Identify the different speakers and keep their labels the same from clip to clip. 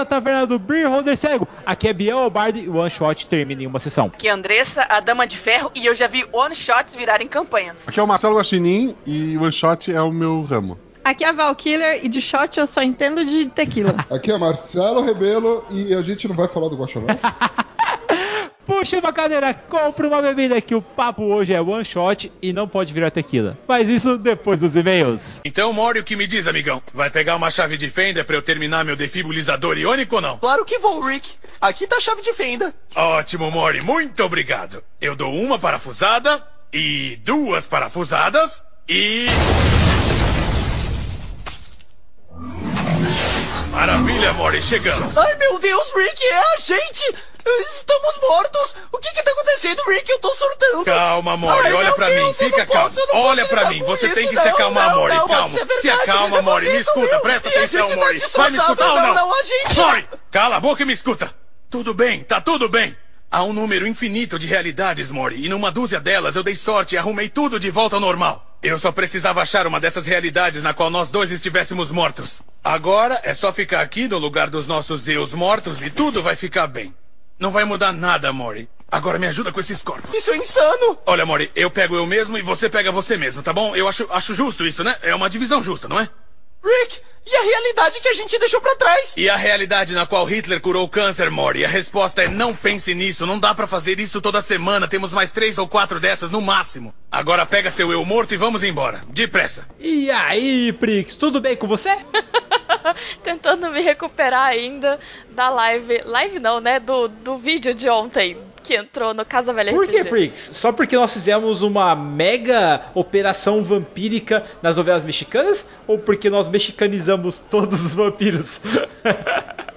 Speaker 1: à taverna do Beer Holder Cego. Aqui é Biel Bard e o One Shot termina em uma sessão.
Speaker 2: Aqui é Andressa, a Dama de Ferro, e eu já vi One Shots virarem campanhas.
Speaker 3: Aqui é o Marcelo Guaxinim e One Shot é o meu ramo.
Speaker 4: Aqui é a Valkiller e de shot eu só entendo de tequila.
Speaker 5: Aqui é Marcelo Rebelo e a gente não vai falar do Guaxavé?
Speaker 1: Puxa uma cadeira, compre uma bebida que o papo hoje é one shot e não pode virar tequila. Mas isso depois dos e-mails.
Speaker 6: Então, Mori, o que me diz, amigão? Vai pegar uma chave de fenda pra eu terminar meu defibrilizador iônico ou não?
Speaker 7: Claro que vou, Rick. Aqui tá a chave de fenda.
Speaker 6: Ótimo, Mori, muito obrigado. Eu dou uma parafusada e duas parafusadas e. Maravilha, Mori, chegamos.
Speaker 7: Ai, meu Deus, Rick, é a gente! Estamos mortos! O que que tá acontecendo, Rick? Eu tô surtando!
Speaker 6: Calma, Mori,
Speaker 7: Ai,
Speaker 6: olha
Speaker 7: meu
Speaker 6: pra
Speaker 7: Deus,
Speaker 6: mim, fica
Speaker 7: não
Speaker 6: calmo.
Speaker 7: posso, não
Speaker 6: olha pra
Speaker 7: lidar
Speaker 6: mim, você
Speaker 7: isso,
Speaker 6: tem que
Speaker 7: não,
Speaker 6: se acalmar,
Speaker 7: não,
Speaker 6: Mori,
Speaker 7: não,
Speaker 6: calma. Se acalma, Mori, me escuta,
Speaker 7: eu.
Speaker 6: presta
Speaker 7: E
Speaker 6: atenção,
Speaker 7: gente tá
Speaker 6: Mori. Vai me escutar ou
Speaker 7: não,
Speaker 6: não?
Speaker 7: não, a gente-
Speaker 6: Mori, cala a boca e me escuta. Tudo bem, tá tudo bem. Há um número infinito de realidades, Mori, e numa dúzia delas eu dei sorte e arrumei tudo de volta ao normal. Eu só precisava achar uma dessas realidades na qual nós dois estivéssemos mortos. Agora é só ficar aqui no lugar dos nossos eus mortos e tudo vai ficar bem. Não vai mudar nada, Mori. Agora me ajuda com esses corpos.
Speaker 7: Isso é insano!
Speaker 6: Olha, Mori, eu pego eu mesmo e você pega você mesmo, tá bom? Eu acho, acho justo isso, né? É uma divisão justa, não é?
Speaker 7: Rick, e a realidade que a gente deixou pra trás?
Speaker 6: E a realidade na qual Hitler curou o câncer, Mori? A resposta é não pense nisso. Não dá pra fazer isso toda semana. Temos mais três ou quatro dessas no máximo. Agora pega seu eu morto e vamos embora. Depressa.
Speaker 1: E aí, Prix, tudo bem com você?
Speaker 8: Tentando me recuperar ainda da live. Live não, né? Do, do vídeo de ontem que entrou no Casa Velha
Speaker 1: Por que. Prix? Só porque nós fizemos uma mega operação vampírica nas novelas mexicanas? Ou porque nós mexicanizamos todos os vampiros?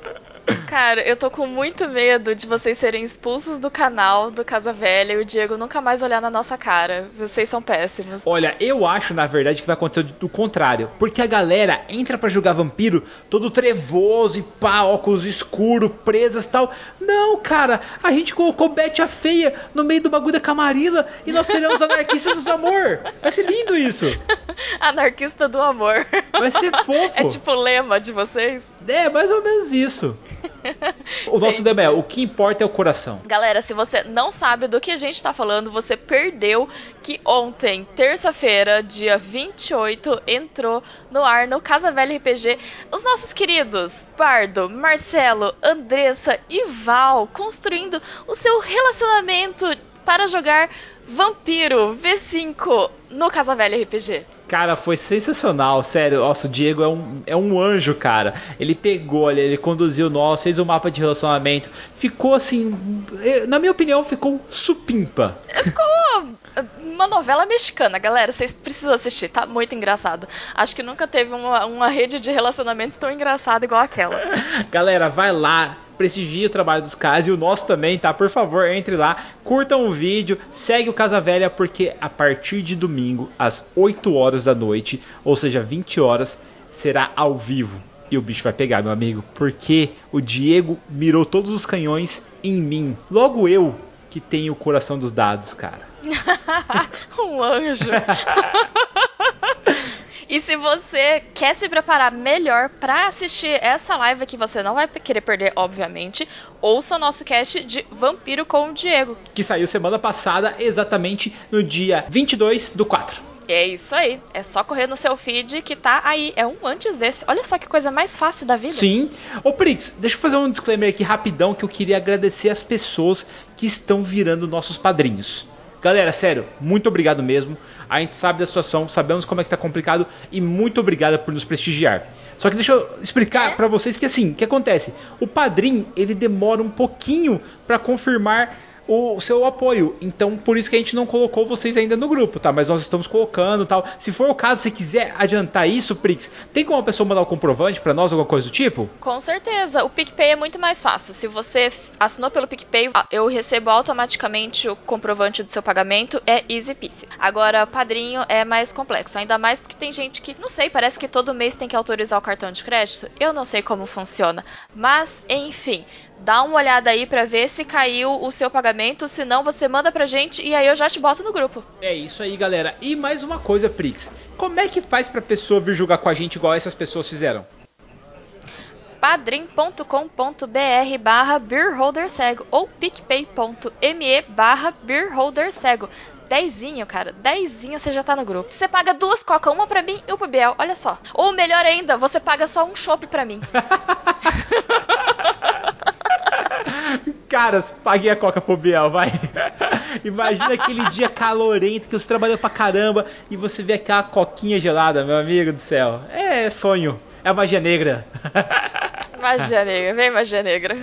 Speaker 8: Cara, eu tô com muito medo de vocês serem expulsos do canal do Casa Velha e o Diego nunca mais olhar na nossa cara. Vocês são péssimos.
Speaker 1: Olha, eu acho na verdade que vai acontecer do contrário. Porque a galera entra pra jogar vampiro todo trevoso e pá, óculos escuro, presas e tal. Não, cara, a gente colocou Betty a feia no meio do bagulho da Camarilla e nós seremos anarquistas do amor. Vai ser lindo isso.
Speaker 8: Anarquista do amor.
Speaker 1: Vai ser fofo.
Speaker 8: É tipo o lema de vocês.
Speaker 1: É, mais ou menos isso. O nosso é: o que importa é o coração.
Speaker 8: Galera, se você não sabe do que a gente tá falando, você perdeu que ontem, terça-feira, dia 28, entrou no ar no Casa Velha RPG os nossos queridos Bardo, Marcelo, Andressa e Val construindo o seu relacionamento para jogar Vampiro V5 no Casa Velha RPG.
Speaker 1: Cara, foi sensacional, sério. Nossa, o Diego é um, é um anjo, cara. Ele pegou, ele, ele conduziu nós, fez o mapa de relacionamento. Ficou assim, na minha opinião, ficou supimpa.
Speaker 8: Ficou uma novela mexicana, galera. Vocês precisam assistir, tá muito engraçado. Acho que nunca teve uma, uma rede de relacionamentos tão engraçada igual aquela.
Speaker 1: Galera, vai lá, prestigie o trabalho dos caras e o nosso também, tá? Por favor, entre lá, curtam o vídeo, segue o Casa Velha, porque a partir de domingo, às 8 horas da noite, ou seja, 20 horas, será ao vivo. E o bicho vai pegar, meu amigo, porque o Diego mirou todos os canhões em mim. Logo eu, que tenho o coração dos dados, cara.
Speaker 8: um anjo. E se você quer se preparar melhor para assistir essa live que você não vai querer perder, obviamente, ouça o nosso cast de Vampiro com o Diego.
Speaker 1: Que saiu semana passada, exatamente no dia 22 do 4.
Speaker 8: É isso aí. É só correr no seu feed que tá aí. É um antes desse. Olha só que coisa mais fácil da vida.
Speaker 1: Sim. Ô Prix, deixa eu fazer um disclaimer aqui rapidão que eu queria agradecer as pessoas que estão virando nossos padrinhos. Galera, sério, muito obrigado mesmo. A gente sabe da situação, sabemos como é que tá complicado e muito obrigado por nos prestigiar. Só que deixa eu explicar
Speaker 8: É?
Speaker 1: pra vocês que assim, o que acontece? O padrinho, ele demora um pouquinho pra confirmar o seu apoio. Então, por isso que a gente não colocou vocês ainda no grupo, tá? Mas nós estamos colocando, tal. Se for o caso, se quiser adiantar isso, Prix, tem como a pessoa mandar o comprovante pra nós, alguma coisa do tipo?
Speaker 8: Com certeza. O PicPay é muito mais fácil. Se você assinou pelo PicPay, eu recebo automaticamente o comprovante do seu pagamento. É easy peasy. Agora, padrinho é mais complexo. Ainda mais porque tem gente que, não sei, parece que todo mês tem que autorizar o cartão de crédito. Eu não sei como funciona. Mas, enfim. Dá uma olhada aí pra ver se caiu o seu pagamento, senão você manda pra gente e aí eu já te boto no grupo.
Speaker 1: É isso aí, galera. E mais uma coisa, Prix. Como é que faz pra pessoa vir jogar com a gente igual essas pessoas fizeram?
Speaker 8: padrim.com.br barra beerholdercego ou picpay.me barra beerholdercego. Dezinho, cara. Dezinho você já tá no grupo. Você paga duas coca, uma pra mim e uma pro Biel. Olha só. Ou melhor ainda, você paga só um chopp pra mim.
Speaker 1: Caras, paguei a coca pro Biel, vai. Imagina aquele dia calorento que você trabalhou pra caramba e você vê aquela coquinha gelada, meu amigo do céu. É sonho. É magia negra.
Speaker 8: Magia negra, vem magia negra.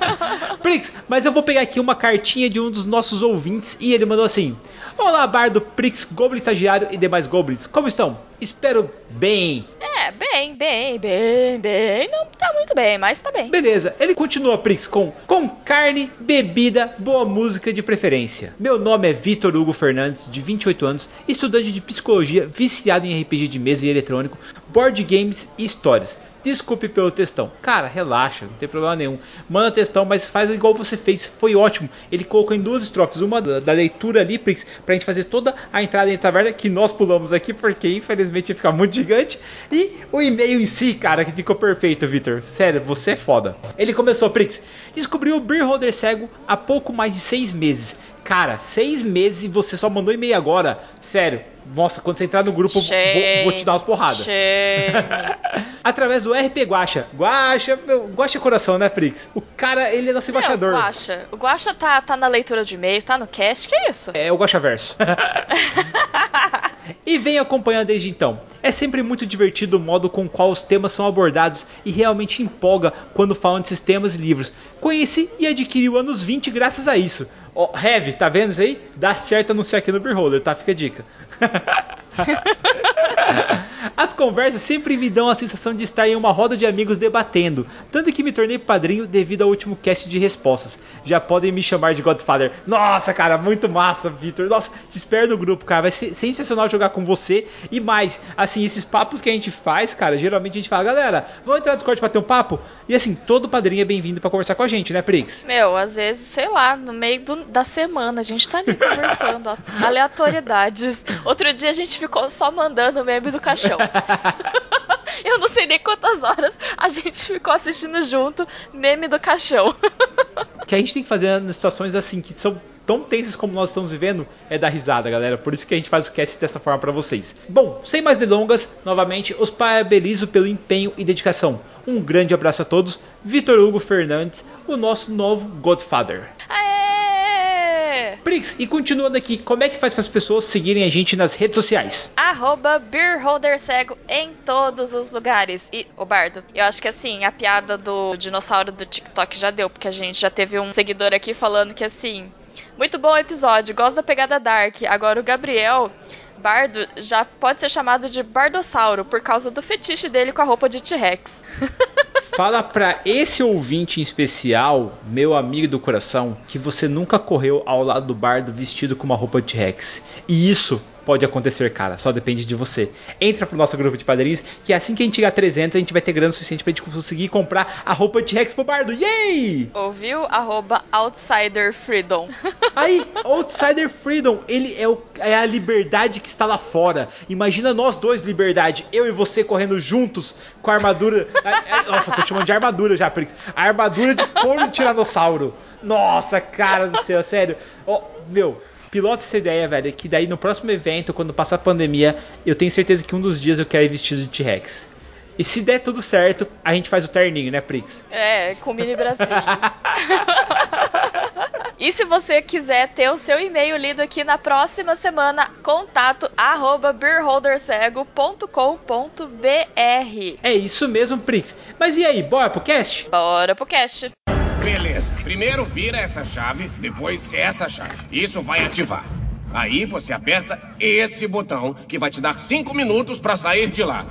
Speaker 1: Prix, mas eu vou pegar aqui uma cartinha de um dos nossos ouvintes e ele mandou assim: Olá, Bardo, Prix, Goblin Estagiário e demais Goblins, como estão? Espero bem.
Speaker 8: É, bem, bem, bem, bem. Não tá muito bem, mas tá bem.
Speaker 1: Beleza, ele continua, Prix, com, com carne, bebida, boa música de preferência. Meu nome é Vitor Hugo Fernandes, de 28 anos, estudante de psicologia, viciado em RPG de mesa e eletrônico, board games e histórias. Desculpe pelo textão. Cara, relaxa, não tem problema nenhum. Manda textão, mas faz igual você fez. Foi ótimo. Ele colocou em duas estrofes. Uma da, da leitura ali, Prix, pra gente fazer toda a entrada em taverna que nós pulamos aqui, porque infelizmente ia ficar muito gigante. E o e-mail em si, cara, que ficou perfeito, Vitor. Sério, você é foda. Ele começou, Prix. Descobriu o Beer Holder Cego há pouco mais de seis meses. Cara, seis meses e você só mandou e-mail agora. Sério. Nossa, quando você entrar no grupo, vou, vou te dar umas porradas. Através do RP Guacha. Guacha, meu, Guacha é coração, né, Prix? O cara, ele é nosso embaixador.
Speaker 8: Meu, Guacha. O Guacha tá, tá na leitura de e-mail, tá no cast, que é isso?
Speaker 1: É o Guacha Verso. e vem acompanhando desde então. É sempre muito divertido o modo com qual os temas são abordados e realmente empolga quando falam de sistemas e livros. Conheci e adquiri o anos 20 graças a isso. Oh, Heavy, tá vendo isso aí? Dá certo anunciar aqui no Beholder, tá? Fica a dica. As conversas sempre me dão a sensação de estar em uma roda de amigos debatendo, tanto que me tornei padrinho devido ao último cast de respostas. Já podem me chamar de Godfather. Nossa, cara, muito massa, Victor. Nossa, te espero no grupo, cara. Vai ser sensacional jogar com você. E mais, assim, esses papos que a gente faz, cara, geralmente a gente fala, galera, vamos entrar no Discord pra ter um papo? E assim, todo padrinho é bem-vindo para conversar com a gente, né, Prix?
Speaker 8: Meu, às vezes, sei lá, no meio do, da semana, a gente tá ali conversando, aleatoriedades. Outro dia a gente ficou só mandando o meme do caixão. Eu não sei nem quantas horas a gente ficou assistindo junto meme do caixão.
Speaker 1: O que a gente tem que fazer nas situações assim, que são tão tensas como nós estamos vivendo, é dar risada, galera. Por isso que a gente faz o cast dessa forma para vocês. Bom, sem mais delongas, novamente os parabenizo pelo empenho e dedicação. Um grande abraço a todos. Vitor Hugo Fernandes, o nosso novo Godfather.
Speaker 8: Aê!
Speaker 1: Prix, e continuando aqui, como é que faz para as pessoas seguirem a gente nas redes sociais?
Speaker 8: Arroba Beerholdercego em todos os lugares. E, o Bardo, eu acho que assim, a piada do dinossauro do TikTok já deu, porque a gente já teve um seguidor aqui falando que assim, muito bom episódio, gosto da pegada Dark. Agora o Gabriel Bardo já pode ser chamado de Bardossauro por causa do fetiche dele com a roupa de T-Rex.
Speaker 1: Fala pra esse ouvinte em especial, meu amigo do coração, que você nunca correu ao lado do bardo vestido com uma roupa de Rex. E isso pode acontecer, cara. Só depende de você. Entra pro nosso grupo de padrinhos, que assim que a gente chegar a 300, a gente vai ter grana suficiente pra gente conseguir comprar a roupa de Rex pro bardo. Yay!
Speaker 8: Ouviu? Arroba Outsider Freedom.
Speaker 1: Aí, Outsider Freedom, ele é, o, é a liberdade que está lá fora. Imagina nós dois, liberdade. Eu e você correndo juntos com a armadura. Nossa, tô chamando de armadura já, Prix. A armadura de couro de tiranossauro. Nossa, cara do céu, sério. Ó, oh, meu, Pilota essa ideia, velho, que daí no próximo evento, quando passar a pandemia, eu tenho certeza que um dos dias eu quero ir vestido de T-Rex. E se der tudo certo, a gente faz o terninho, né, Prix?
Speaker 8: É, com mini bracinho. e se você quiser ter o seu e-mail lido aqui na próxima semana, contato arroba beerholdercego.com.br
Speaker 1: É isso mesmo, Prix. Mas e aí, bora pro cast?
Speaker 8: Bora pro cast.
Speaker 9: Primeiro vira essa chave, depois essa chave. Isso vai ativar. Aí você aperta esse botão que vai te dar cinco minutos para sair de lá.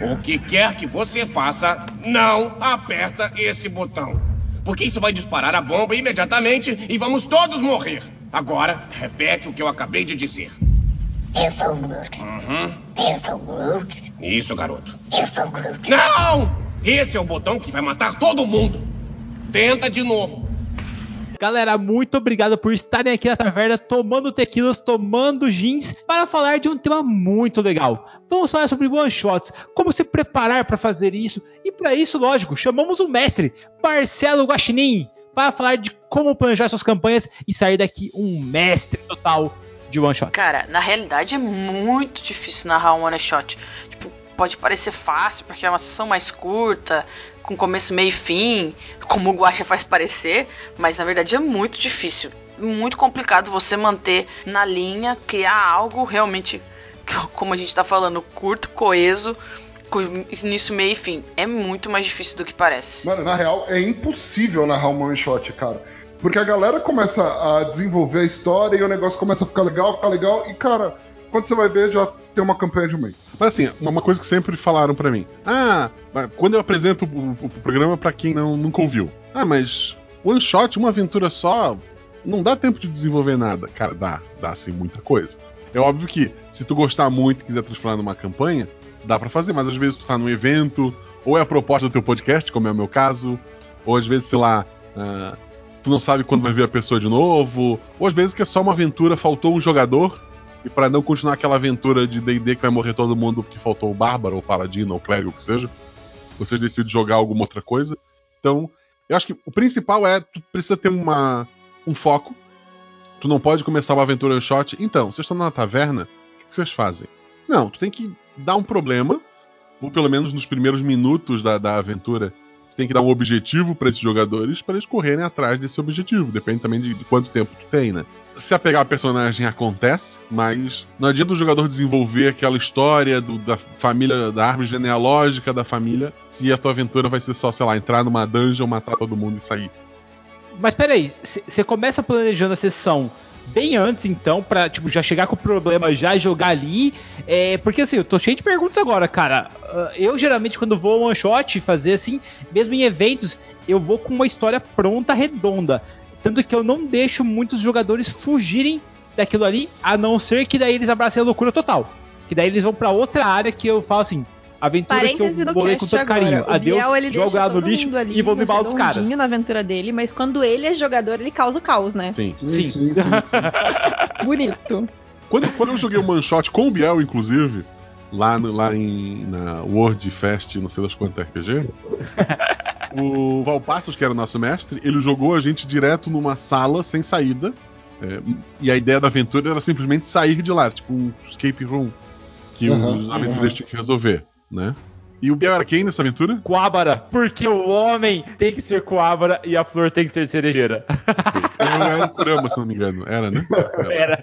Speaker 9: O que quer que você faça, não aperta esse botão. Porque isso vai disparar a bomba imediatamente e vamos todos morrer. Agora, repete o que eu acabei de dizer.
Speaker 10: Eu sou o Groot.
Speaker 9: Uhum.
Speaker 10: Eu sou o Groot.
Speaker 9: Isso, garoto.
Speaker 10: Eu sou o Groot.
Speaker 9: Não! Esse é o botão que vai matar todo mundo. Tenta de novo.
Speaker 1: Galera, muito obrigado por estarem aqui na taverna tomando tequilas, tomando jeans para falar de um tema muito legal. Vamos falar sobre one shots, como se preparar para fazer isso e para isso, lógico, chamamos o mestre Marcelo Guaxinim para falar de como planejar suas campanhas e sair daqui um mestre total de one shot.
Speaker 2: Cara, na realidade é muito difícil narrar um one shot. Tipo, pode parecer fácil porque é uma sessão mais curta, com começo, meio e fim, como o Guacha faz parecer, mas na verdade é muito difícil. Muito complicado você manter na linha, criar algo realmente, como a gente tá falando, curto, coeso, com início, meio e fim. É muito mais difícil do que parece.
Speaker 5: Mano, na real, é impossível narrar um one shot, cara. Porque a galera começa a desenvolver a história e o negócio começa a ficar legal, ficar legal, e cara, quando você vai ver, já tem uma campanha de um mês.
Speaker 3: Mas assim, uma coisa que sempre falaram pra mim. Ah, quando eu apresento o, o programa pra quem não, nunca ouviu. Ah, mas one shot, uma aventura só, não dá tempo de desenvolver nada. Cara, dá, dá sim muita coisa. É óbvio que se tu gostar muito e quiser transformar numa campanha, dá para fazer, mas às vezes tu tá num evento, ou é a proposta do teu podcast, como é o meu caso, ou às vezes, sei lá, uh, tu não sabe quando vai ver a pessoa de novo, ou às vezes que é só uma aventura, faltou um jogador, e para não continuar aquela aventura de D&D que vai morrer todo mundo porque faltou o bárbaro, ou paladino, ou clérigo, o que seja, vocês decidem jogar alguma outra coisa. Então, eu acho que o principal é tu precisa ter uma, um foco. Tu não pode começar uma aventura shot. Então, vocês estão na taverna, o que, que vocês fazem? Não, tu tem que dar um problema, ou pelo menos nos primeiros minutos da, da aventura, tem que dar um objetivo para esses jogadores para eles correrem atrás desse objetivo. Depende também de, de, quanto tempo tu tem, né? Se apegar a personagem acontece, mas não adianta o jogador desenvolver aquela história do, da família, da árvore genealógica da família, se a tua aventura vai ser só, sei lá, entrar numa dungeon, matar todo mundo e sair.
Speaker 1: Mas peraí, você começa planejando a sessão bem antes, então, pra, tipo, já chegar com o problema, já jogar ali. É, porque assim, eu tô cheio de perguntas agora, cara. Ah, eu geralmente, quando vou one shot, fazer assim, mesmo em eventos, eu vou com uma história pronta, redonda. Tanto que eu não deixo muitos jogadores fugirem daquilo ali, a não ser que daí eles abracem a loucura total. Que daí eles vão para outra área que eu falo assim, aventura
Speaker 4: Parêntese
Speaker 1: que eu bolei com todo
Speaker 4: agora.
Speaker 1: carinho.
Speaker 4: O
Speaker 1: Adeus,
Speaker 4: Biel, ele
Speaker 1: jogo no lixo
Speaker 4: ali
Speaker 1: e vou me mal dos caras.
Speaker 4: na aventura dele, mas quando ele é jogador, ele causa o caos, né?
Speaker 3: Sim.
Speaker 1: Sim.
Speaker 4: Bonito.
Speaker 3: Quando, quando eu joguei o One Shot com o Biel, inclusive, lá, no- lá em, na World Fest, não sei das quantas RPG, o Valpassos, que era o nosso mestre, ele jogou a gente direto numa sala sem saída. é, e a ideia da aventura era simplesmente sair de lá, tipo um escape room que
Speaker 5: Aham,
Speaker 3: os aventureiros tinham que resolver, né? E o Biel era quem nessa aventura?
Speaker 1: Coabra, porque o homem tem que ser coabra e a flor tem que ser cerejeira.
Speaker 3: Era, era o Kurama, se não me engano. Era, né?
Speaker 1: Era.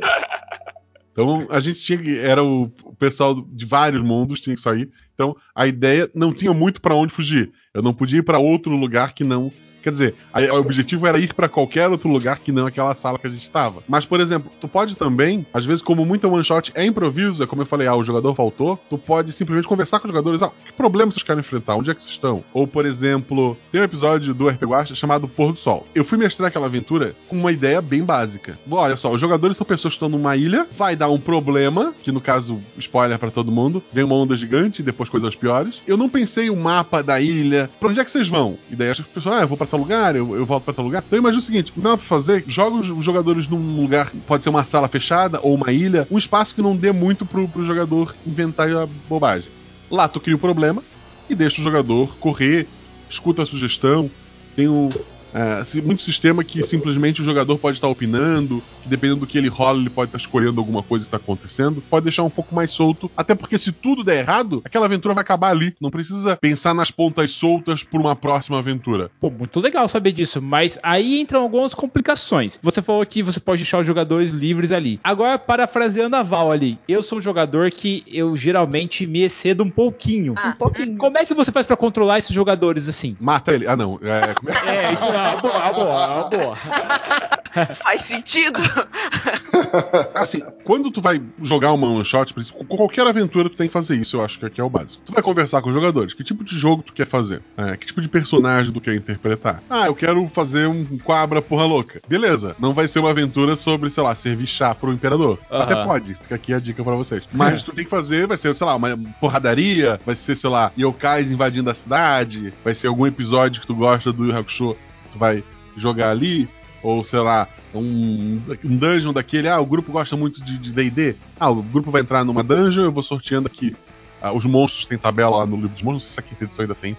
Speaker 3: Então a gente tinha que. Era o, pessoal de vários mundos tinha que sair. Então a ideia não tinha muito pra onde fugir. Eu não podia ir pra outro lugar que não. Quer dizer, o objetivo era ir pra qualquer outro lugar que não aquela sala que a gente estava. Mas, por exemplo, tu pode também, às vezes, como muita one shot é improviso, é como eu falei, ah, o jogador faltou, tu pode simplesmente conversar com os jogadores, ah, que problema vocês querem enfrentar? Onde é que vocês estão? Ou, por exemplo, tem um episódio do RPG Guacha chamado Pôr do Sol. Eu fui mestrar aquela aventura com uma ideia bem básica. Olha só, os jogadores são pessoas que estão numa ilha, vai dar um problema, que no caso, spoiler pra todo mundo, vem uma onda gigante, depois coisas piores. Eu não pensei o mapa da ilha, pra onde é que vocês vão? E daí as pessoas, ah, eu vou pra tal lugar, eu, eu volto pra tal lugar. Então eu imagino o seguinte, não dá pra fazer, joga os, jogadores num lugar, pode ser uma sala fechada ou uma ilha, um espaço que não dê muito pro, pro jogador inventar a bobagem. Lá tu cria o problema e deixa o jogador correr, escuta a sugestão, tem um, é, muito sistema que simplesmente o jogador pode estar opinando, que dependendo do que ele rola, ele pode estar escolhendo alguma coisa que está acontecendo, pode deixar um pouco mais solto, até porque se tudo der errado, aquela aventura vai acabar ali. Não precisa pensar nas pontas soltas por uma próxima aventura.
Speaker 1: Pô, muito legal saber disso, mas aí entram algumas complicações. Você falou que você pode deixar os jogadores livres ali. Agora, parafraseando a Val ali, eu sou um jogador que eu geralmente me excedo um pouquinho.
Speaker 4: Um pouquinho.
Speaker 1: Como é que você faz pra controlar esses jogadores assim?
Speaker 3: Mata ele. Ah, não. É, como é
Speaker 1: É, isso é uma boa, uma boa, uma boa.
Speaker 2: Faz sentido.
Speaker 3: Assim, quando tu vai jogar uma one shot, por exemplo, com qualquer aventura tu tem que fazer isso, eu acho que aqui é o básico. Tu vai conversar com os jogadores, que tipo de jogo tu quer fazer? É, que tipo de personagem tu quer interpretar? Ah, eu quero fazer um quabra porra louca. Beleza, não vai ser uma aventura sobre, sei lá, servir chá pro imperador. Até pode, fica aqui a dica pra vocês. Mas tu tem que fazer, vai ser, sei lá, uma porradaria, vai ser, sei lá, yokais invadindo a cidade, vai ser algum episódio que tu gosta do Yu Hakusho, tu vai jogar ali. ou sei lá, um, um dungeon daquele. Ah, o grupo gosta muito de de DD. Ah, o grupo vai entrar numa dungeon, eu vou sorteando aqui. Ah, os monstros tem tabela lá no livro dos monstros, não sei se a quinta edição ainda tem.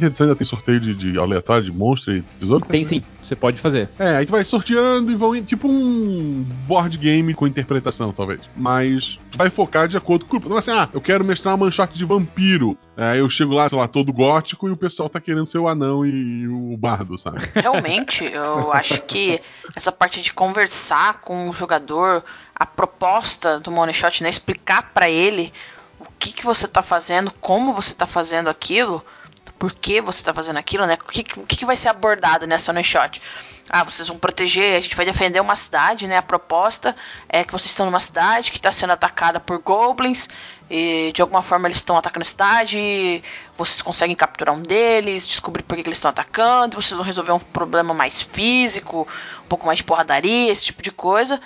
Speaker 3: Quinta edição ainda tem sorteio de, de aleatório de monstro e tesouro?
Speaker 1: Tem sim, você pode fazer.
Speaker 3: É, aí tu vai sorteando e vão indo, tipo um board game com interpretação, talvez. Mas tu vai focar de acordo com o grupo. Não é assim, ah, eu quero mestrar uma manchote de vampiro. Aí eu chego lá, sei lá, todo gótico e o pessoal tá querendo ser o anão e o bardo, sabe?
Speaker 2: Realmente, eu acho que essa parte de conversar com o jogador, a proposta do Money Shot, né, explicar pra ele o que, que você tá fazendo, como você tá fazendo aquilo, por que você tá fazendo aquilo, né? O que, que, que vai ser abordado nessa Money Shot? Ah, vocês vão proteger, a gente vai defender uma cidade, né? A proposta é que vocês estão numa cidade que está sendo atacada por goblins e de alguma forma eles estão atacando a cidade, vocês conseguem capturar um deles, descobrir por que, que eles estão atacando, vocês vão resolver um problema mais físico, um pouco mais de porradaria, esse tipo de coisa.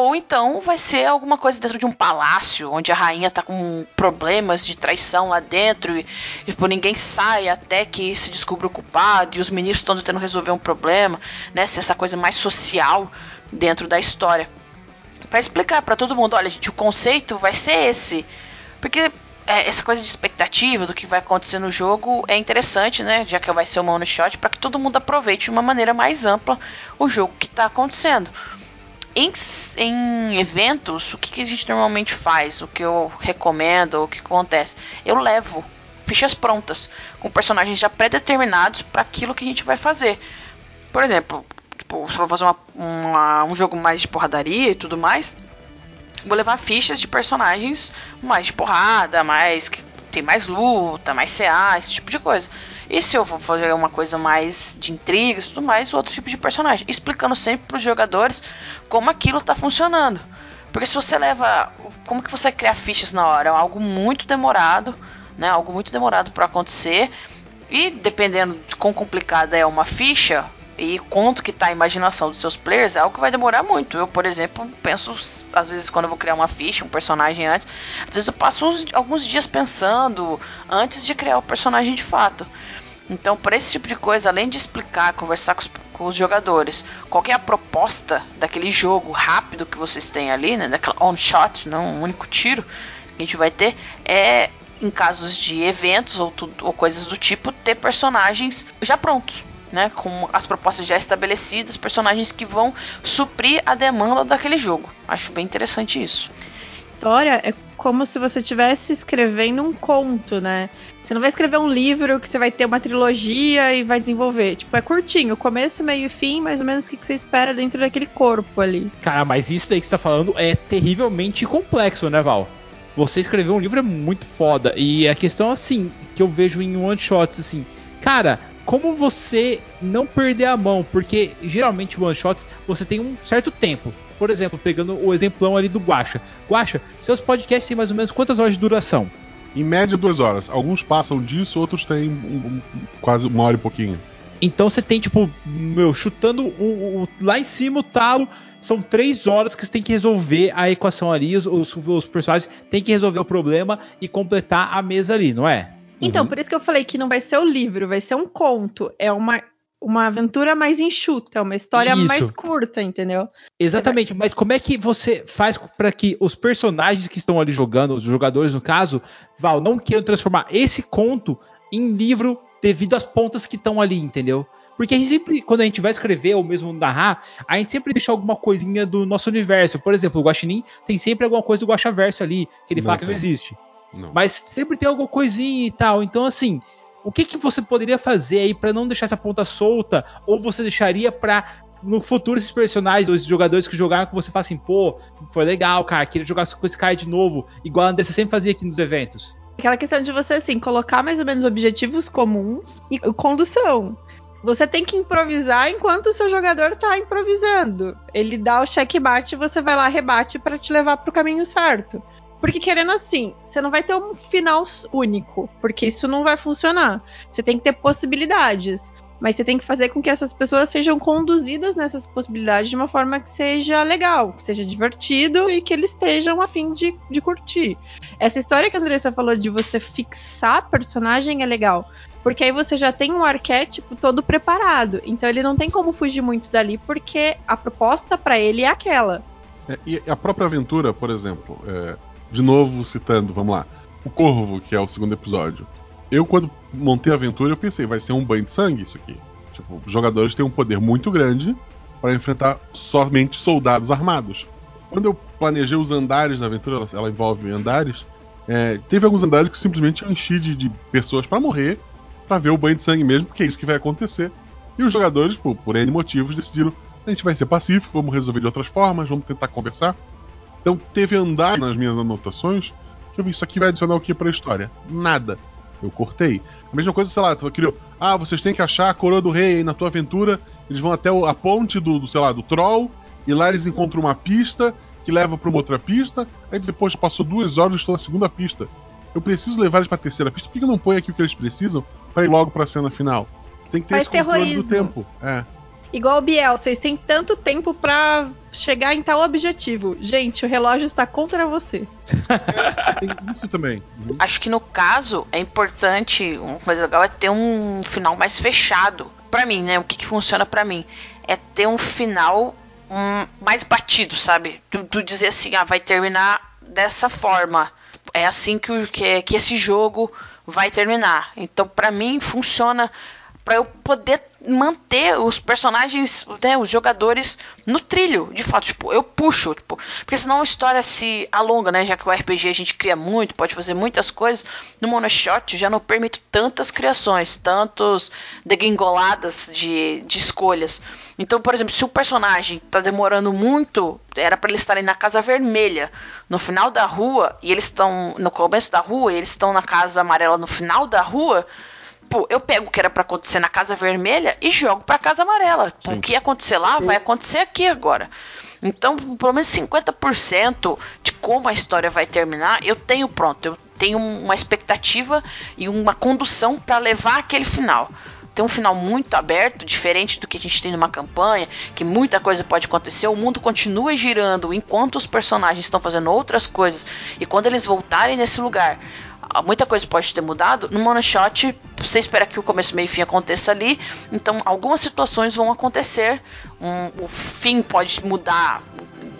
Speaker 2: Ou então vai ser alguma coisa dentro de um palácio, onde a rainha tá com problemas de traição lá dentro e, e tipo, ninguém sai até que se descubra o culpado e os ministros estão tentando resolver um problema, né? Essa coisa mais social dentro da história. Pra explicar pra todo mundo, olha, gente, o conceito vai ser esse. Porque é, essa coisa de expectativa do que vai acontecer no jogo é interessante, né? Já que vai ser uma one shot, para que todo mundo aproveite de uma maneira mais ampla o jogo que está acontecendo. Em, em eventos, o que, que a gente normalmente faz? O que eu recomendo, o que acontece? Eu levo fichas prontas, com personagens já pré-determinados para aquilo que a gente vai fazer. Por exemplo, tipo, se eu vou fazer uma, uma, um jogo mais de porradaria e tudo mais, vou levar fichas de personagens mais de porrada, mais que tem mais luta, mais CA, esse tipo de coisa. E se eu vou fazer uma coisa mais de intrigas e tudo mais, outro tipo de personagem. Explicando sempre para os jogadores como aquilo está funcionando. Porque se você leva. Como que você cria fichas na hora? É algo muito demorado, né? Algo muito demorado para acontecer. E dependendo de quão complicada é uma ficha, e quanto que tá a imaginação dos seus players, é algo que vai demorar muito. Eu, por exemplo, penso, às vezes, quando eu vou criar uma ficha, um personagem antes, às vezes eu passo uns, alguns dias pensando antes de criar o personagem de fato. Então, para esse tipo de coisa, além de explicar, conversar com os, com os, jogadores, qual é a proposta daquele jogo rápido que vocês têm ali, né, daquela on shot, não um único tiro que a gente vai ter, é em casos de eventos ou, ou coisas do tipo, ter personagens já prontos né, com as propostas já estabelecidas, personagens que vão suprir a demanda daquele jogo. Acho bem interessante isso.
Speaker 4: História é como se você estivesse escrevendo um conto, né? Você não vai escrever um livro que você vai ter uma trilogia e vai desenvolver. Tipo, é curtinho, começo, meio e fim, mais ou menos o que você espera dentro daquele corpo ali.
Speaker 1: Cara, mas isso daí que você tá falando é terrivelmente complexo, né, Val? Você escrever um livro é muito foda. E a questão, assim, que eu vejo em one-shots, assim, cara, como você não perder a mão, porque geralmente one shots você tem um certo tempo. Por exemplo, pegando o exemplão ali do Guacha. Guacha, seus podcasts têm mais ou menos quantas horas de duração?
Speaker 3: Em média, duas horas. Alguns passam disso, outros têm um, um, quase uma hora e pouquinho.
Speaker 1: Então você tem, tipo, meu, chutando o, o, lá em cima o talo. São três horas que você tem que resolver a equação ali. Os, os, os personagens têm que resolver o problema e completar a mesa ali, não é?
Speaker 4: Então, uhum. por isso que eu falei que não vai ser o livro, vai ser um conto. É uma, uma aventura mais enxuta, uma história isso. mais curta, entendeu?
Speaker 1: Exatamente, mas como é que você faz para que os personagens que estão ali jogando, os jogadores no caso, Val, não queiram transformar esse conto em livro devido às pontas que estão ali, entendeu? Porque a gente sempre, quando a gente vai escrever ou mesmo narrar, a gente sempre deixa alguma coisinha do nosso universo. Por exemplo, o Guaxinim tem sempre alguma coisa do Guaxaverso ali, que ele não fala tem. que não existe. Não. Mas sempre tem alguma coisinha e tal. Então, assim, o que, que você poderia fazer aí para não deixar essa ponta solta? Ou você deixaria para no futuro esses personagens, ou esses jogadores que jogaram que você fala assim, pô, foi legal, cara, queria jogar com esse cara de novo, igual a Andressa sempre fazia aqui nos eventos.
Speaker 4: Aquela questão de você, assim, colocar mais ou menos objetivos comuns e condução. Você tem que improvisar enquanto o seu jogador tá improvisando. Ele dá o checkmate e você vai lá, rebate para te levar pro caminho certo. Porque querendo assim, você não vai ter um final único, porque isso não vai funcionar. Você tem que ter possibilidades. Mas você tem que fazer com que essas pessoas sejam conduzidas nessas possibilidades de uma forma que seja legal, que seja divertido e que eles estejam a fim de, de curtir. Essa história que a Andressa falou de você fixar personagem é legal. Porque aí você já tem um arquétipo todo preparado. Então ele não tem como fugir muito dali, porque a proposta para ele é aquela.
Speaker 3: É, e a própria aventura, por exemplo, é, de novo citando, vamos lá, o Corvo, que é o segundo episódio. Eu, quando montei a aventura, eu pensei, vai ser um banho de sangue isso aqui. Tipo, os jogadores têm um poder muito grande para enfrentar somente soldados armados. Quando eu planejei os andares da aventura, ela, ela envolve andares, é, teve alguns andares que simplesmente enchi de, de pessoas para morrer, para ver o banho de sangue mesmo, porque é isso que vai acontecer. E os jogadores, por, por N motivos, decidiram: a gente vai ser pacífico, vamos resolver de outras formas, vamos tentar conversar. Então teve andar nas minhas anotações que eu vi isso aqui vai adicionar o que para a história? Nada. Eu cortei. A mesma coisa, sei lá, tu criou. Ah, vocês têm que achar a coroa do rei aí na tua aventura. Eles vão até a ponte do, do, sei lá, do Troll. E lá eles encontram uma pista que leva para uma outra pista. Aí depois passou duas horas e estou na segunda pista. Eu preciso levar eles para a terceira pista. Por que eu não ponho aqui o que eles precisam para ir logo para a cena final? Tem que ter
Speaker 4: Faz
Speaker 3: esse controle
Speaker 4: terrorismo.
Speaker 3: do tempo. É.
Speaker 4: Igual o Biel, vocês têm tanto tempo pra chegar em tal objetivo. Gente, o relógio está contra você.
Speaker 3: Tem isso também. Uhum.
Speaker 2: Acho que no caso é importante, uma coisa legal é ter um final mais fechado. Pra mim, né? O que, que funciona pra mim é ter um final hum, mais batido, sabe? Tu, tu dizer assim, ah, vai terminar dessa forma. É assim que, o- que, que esse jogo vai terminar. Então, pra mim, funciona pra eu poder manter os personagens, né, os jogadores no trilho, de fato, tipo, eu puxo, tipo, porque senão a história se alonga, né, já que o RPG a gente cria muito, pode fazer muitas coisas, no Monoshot já não permito tantas criações, tantos degringoladas de, de escolhas. Então, por exemplo, se o personagem tá demorando muito, era para eles estarem na Casa Vermelha, no final da rua, e eles estão no começo da rua, e eles estão na Casa Amarela no final da rua, Pô, eu pego o que era pra acontecer na Casa Vermelha e jogo pra Casa Amarela. Pô, o que ia acontecer lá vai acontecer aqui agora. Então, pelo menos 50% de como a história vai terminar, eu tenho pronto. Eu tenho uma expectativa e uma condução pra levar aquele final. Tem um final muito aberto, diferente do que a gente tem numa campanha, que muita coisa pode acontecer, o mundo continua girando enquanto os personagens estão fazendo outras coisas, e quando eles voltarem nesse lugar, muita coisa pode ter mudado. No Monoshot, você espera que o começo, meio e fim aconteça ali. Então, algumas situações vão acontecer. Um, o fim pode mudar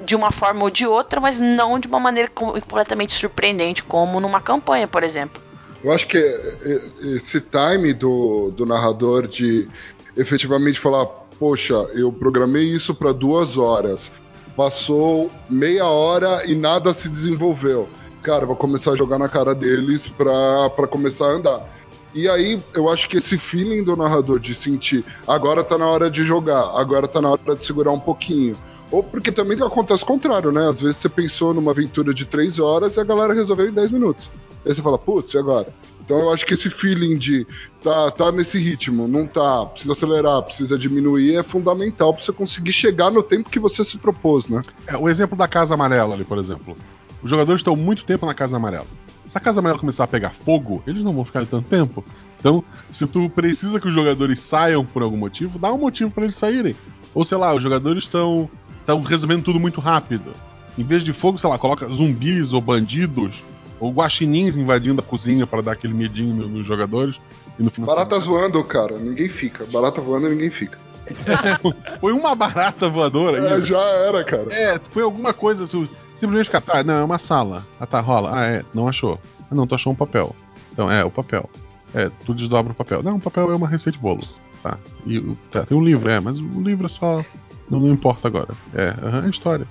Speaker 2: de uma forma ou de outra, mas não de uma maneira com- completamente surpreendente, como numa campanha, por exemplo.
Speaker 5: Eu acho que é, é, esse time do, do narrador de efetivamente falar, poxa, eu programei isso para duas horas, passou meia hora e nada se desenvolveu. Cara, vou começar a jogar na cara deles pra começar a andar. E aí, eu acho que esse feeling do narrador de sentir agora tá na hora de jogar, agora tá na hora de segurar um pouquinho. Ou porque também acontece o contrário, né? Às vezes você pensou numa aventura de três horas e a galera resolveu em 10 minutos. Aí você fala, putz, e agora? Então eu acho que esse feeling de tá, tá nesse ritmo, não tá, precisa acelerar, precisa diminuir, é fundamental pra você conseguir chegar no tempo que você se propôs, né?
Speaker 3: É, o exemplo da Casa Amarela ali, por exemplo. Os jogadores estão muito tempo na Casa Amarela. Se a Casa Amarela começar a pegar fogo, eles não vão ficar tanto tempo. Então, se tu precisa que os jogadores saiam por algum motivo, dá um motivo para eles saírem. Ou sei lá, os jogadores estão estão resolvendo tudo muito rápido. Em vez de fogo, sei lá, coloca zumbis ou bandidos ou guaxinins invadindo a cozinha para dar aquele medinho no- nos jogadores. E no final
Speaker 5: Barata voando, cara, ninguém fica. Barata voando, ninguém fica.
Speaker 3: Põe uma barata voadora
Speaker 5: É,
Speaker 3: aí.
Speaker 5: já era, cara.
Speaker 3: É, põe alguma coisa, tu simplesmente fica, tá, não, é uma sala. Ah, tá, rola. Ah, é, não achou. Ah, não, tu achou um papel. Então, é, o papel. É, tu desdobra o papel. Não, o papel é uma receita de bolo. Tá. E o- tá, tem um livro, é, mas o livro é só. Não, não importa agora. É, aham, é história.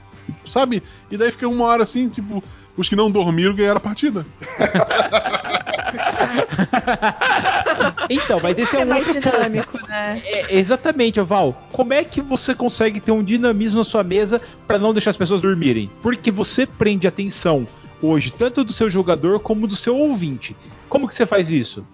Speaker 3: Sabe? E daí fica uma hora assim, tipo, os que não dormiram ganharam a partida.
Speaker 1: Então, mas esse é
Speaker 4: É
Speaker 1: um
Speaker 4: mais
Speaker 1: outro ponto.
Speaker 4: dinâmico, né?
Speaker 1: É, exatamente, Val. Como é que você consegue ter um dinamismo na sua mesa pra não deixar as pessoas dormirem? Porque você prende a atenção hoje tanto do seu jogador como do seu ouvinte. Como que você faz isso?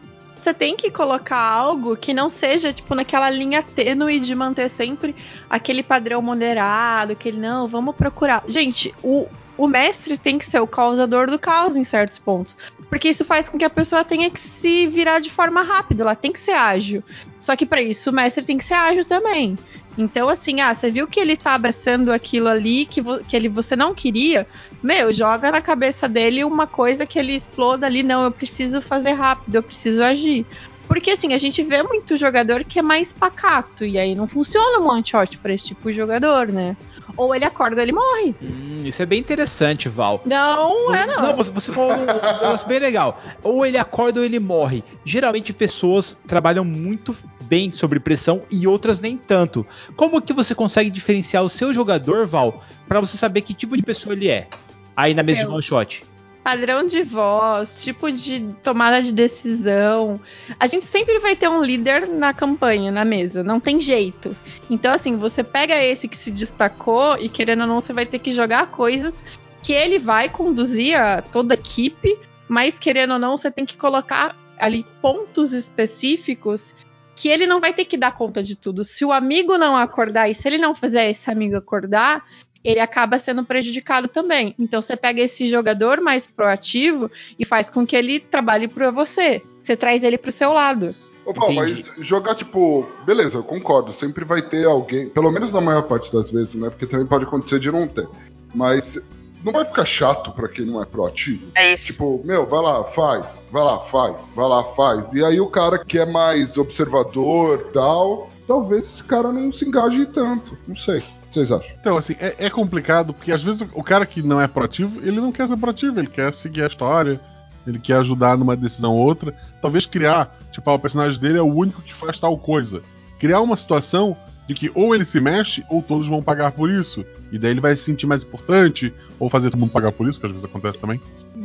Speaker 4: Você tem que colocar algo que não seja, tipo, naquela linha tênue de manter sempre aquele padrão moderado, aquele não, vamos procurar. Gente, o, o mestre tem que ser o causador do caos em certos pontos. Porque isso faz com que a pessoa tenha que se virar de forma rápida, ela tem que ser ágil. Só que para isso o mestre tem que ser ágil também. Então, assim, ah, você viu que ele tá abraçando aquilo ali que, que ele, você não queria? Meu, joga na cabeça dele uma coisa que ele exploda ali. Não, eu preciso fazer rápido, eu preciso agir. Porque assim, a gente vê muito jogador que é mais pacato, e aí não funciona um one shot pra esse tipo de jogador, né? Ou ele acorda ou ele morre.
Speaker 1: Hum, isso é bem interessante, Val.
Speaker 4: Não, é não.
Speaker 1: Não, você, você falou um negócio bem legal. Ou ele acorda ou ele morre. Geralmente pessoas trabalham muito bem sobre pressão e outras nem tanto. Como que você consegue diferenciar o seu jogador, Val, para você saber que tipo de pessoa ele é? Aí na mesa
Speaker 4: Eu.
Speaker 1: de one shot.
Speaker 4: Padrão de voz, tipo de tomada de decisão. A gente sempre vai ter um líder na campanha, na mesa, não tem jeito. Então, assim, você pega esse que se destacou e, querendo ou não, você vai ter que jogar coisas que ele vai conduzir a toda a equipe, mas, querendo ou não, você tem que colocar ali pontos específicos que ele não vai ter que dar conta de tudo. Se o amigo não acordar e se ele não fizer esse amigo acordar, ele acaba sendo prejudicado também. Então você pega esse jogador mais proativo e faz com que ele trabalhe para você. Você traz ele pro seu lado.
Speaker 5: Ô, Val, mas jogar, tipo, beleza, eu concordo, sempre vai ter alguém, pelo menos na maior parte das vezes, né? Porque também pode acontecer de não ter. Mas não vai ficar chato pra quem não é proativo?
Speaker 2: É isso.
Speaker 5: Tipo, meu, vai lá, faz, vai lá, faz, vai lá, faz. E aí o cara que é mais observador tal, talvez esse cara não se engaje tanto. Não sei. Vocês acham?
Speaker 3: Então, assim, é, é complicado, porque às vezes o, o cara que não é proativo, ele não quer ser proativo, ele quer seguir a história, ele quer ajudar numa decisão ou outra. Talvez criar, tipo, ah, o personagem dele é o único que faz tal coisa. Criar uma situação de que ou ele se mexe, ou todos vão pagar por isso. E daí ele vai se sentir mais importante, ou fazer todo mundo pagar por isso, que às vezes acontece também.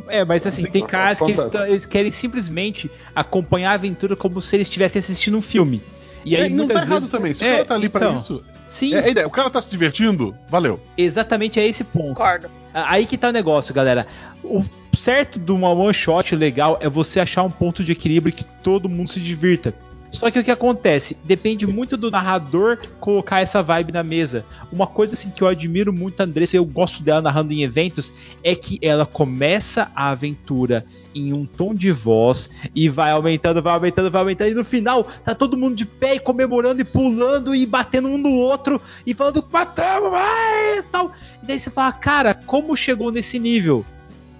Speaker 1: É, mas assim, tem caras que eles, eles querem simplesmente acompanhar a aventura como se eles estivessem assistindo um filme. E aí
Speaker 3: É, não tá errado
Speaker 1: vezes...
Speaker 3: também. Se
Speaker 1: É,
Speaker 3: o cara tá ali pra
Speaker 1: então,
Speaker 3: isso.
Speaker 1: Sim,
Speaker 3: É a ideia. O cara tá se divertindo, valeu.
Speaker 1: exatamente é esse ponto.
Speaker 2: Concordo.
Speaker 1: Aí que tá o negócio, galera. O certo de uma one shot legal é você achar um ponto de equilíbrio que todo mundo se divirta. Só que o que acontece? Depende muito do narrador colocar essa vibe na mesa. Uma coisa assim que eu admiro muito a Andressa, eu gosto dela narrando em eventos, é que ela começa a aventura em um tom de voz e vai aumentando, vai aumentando, vai aumentando, e no final tá todo mundo de pé e comemorando e pulando e batendo um no outro e falando matamos, vai, e tal. E daí você fala, cara, como chegou nesse nível?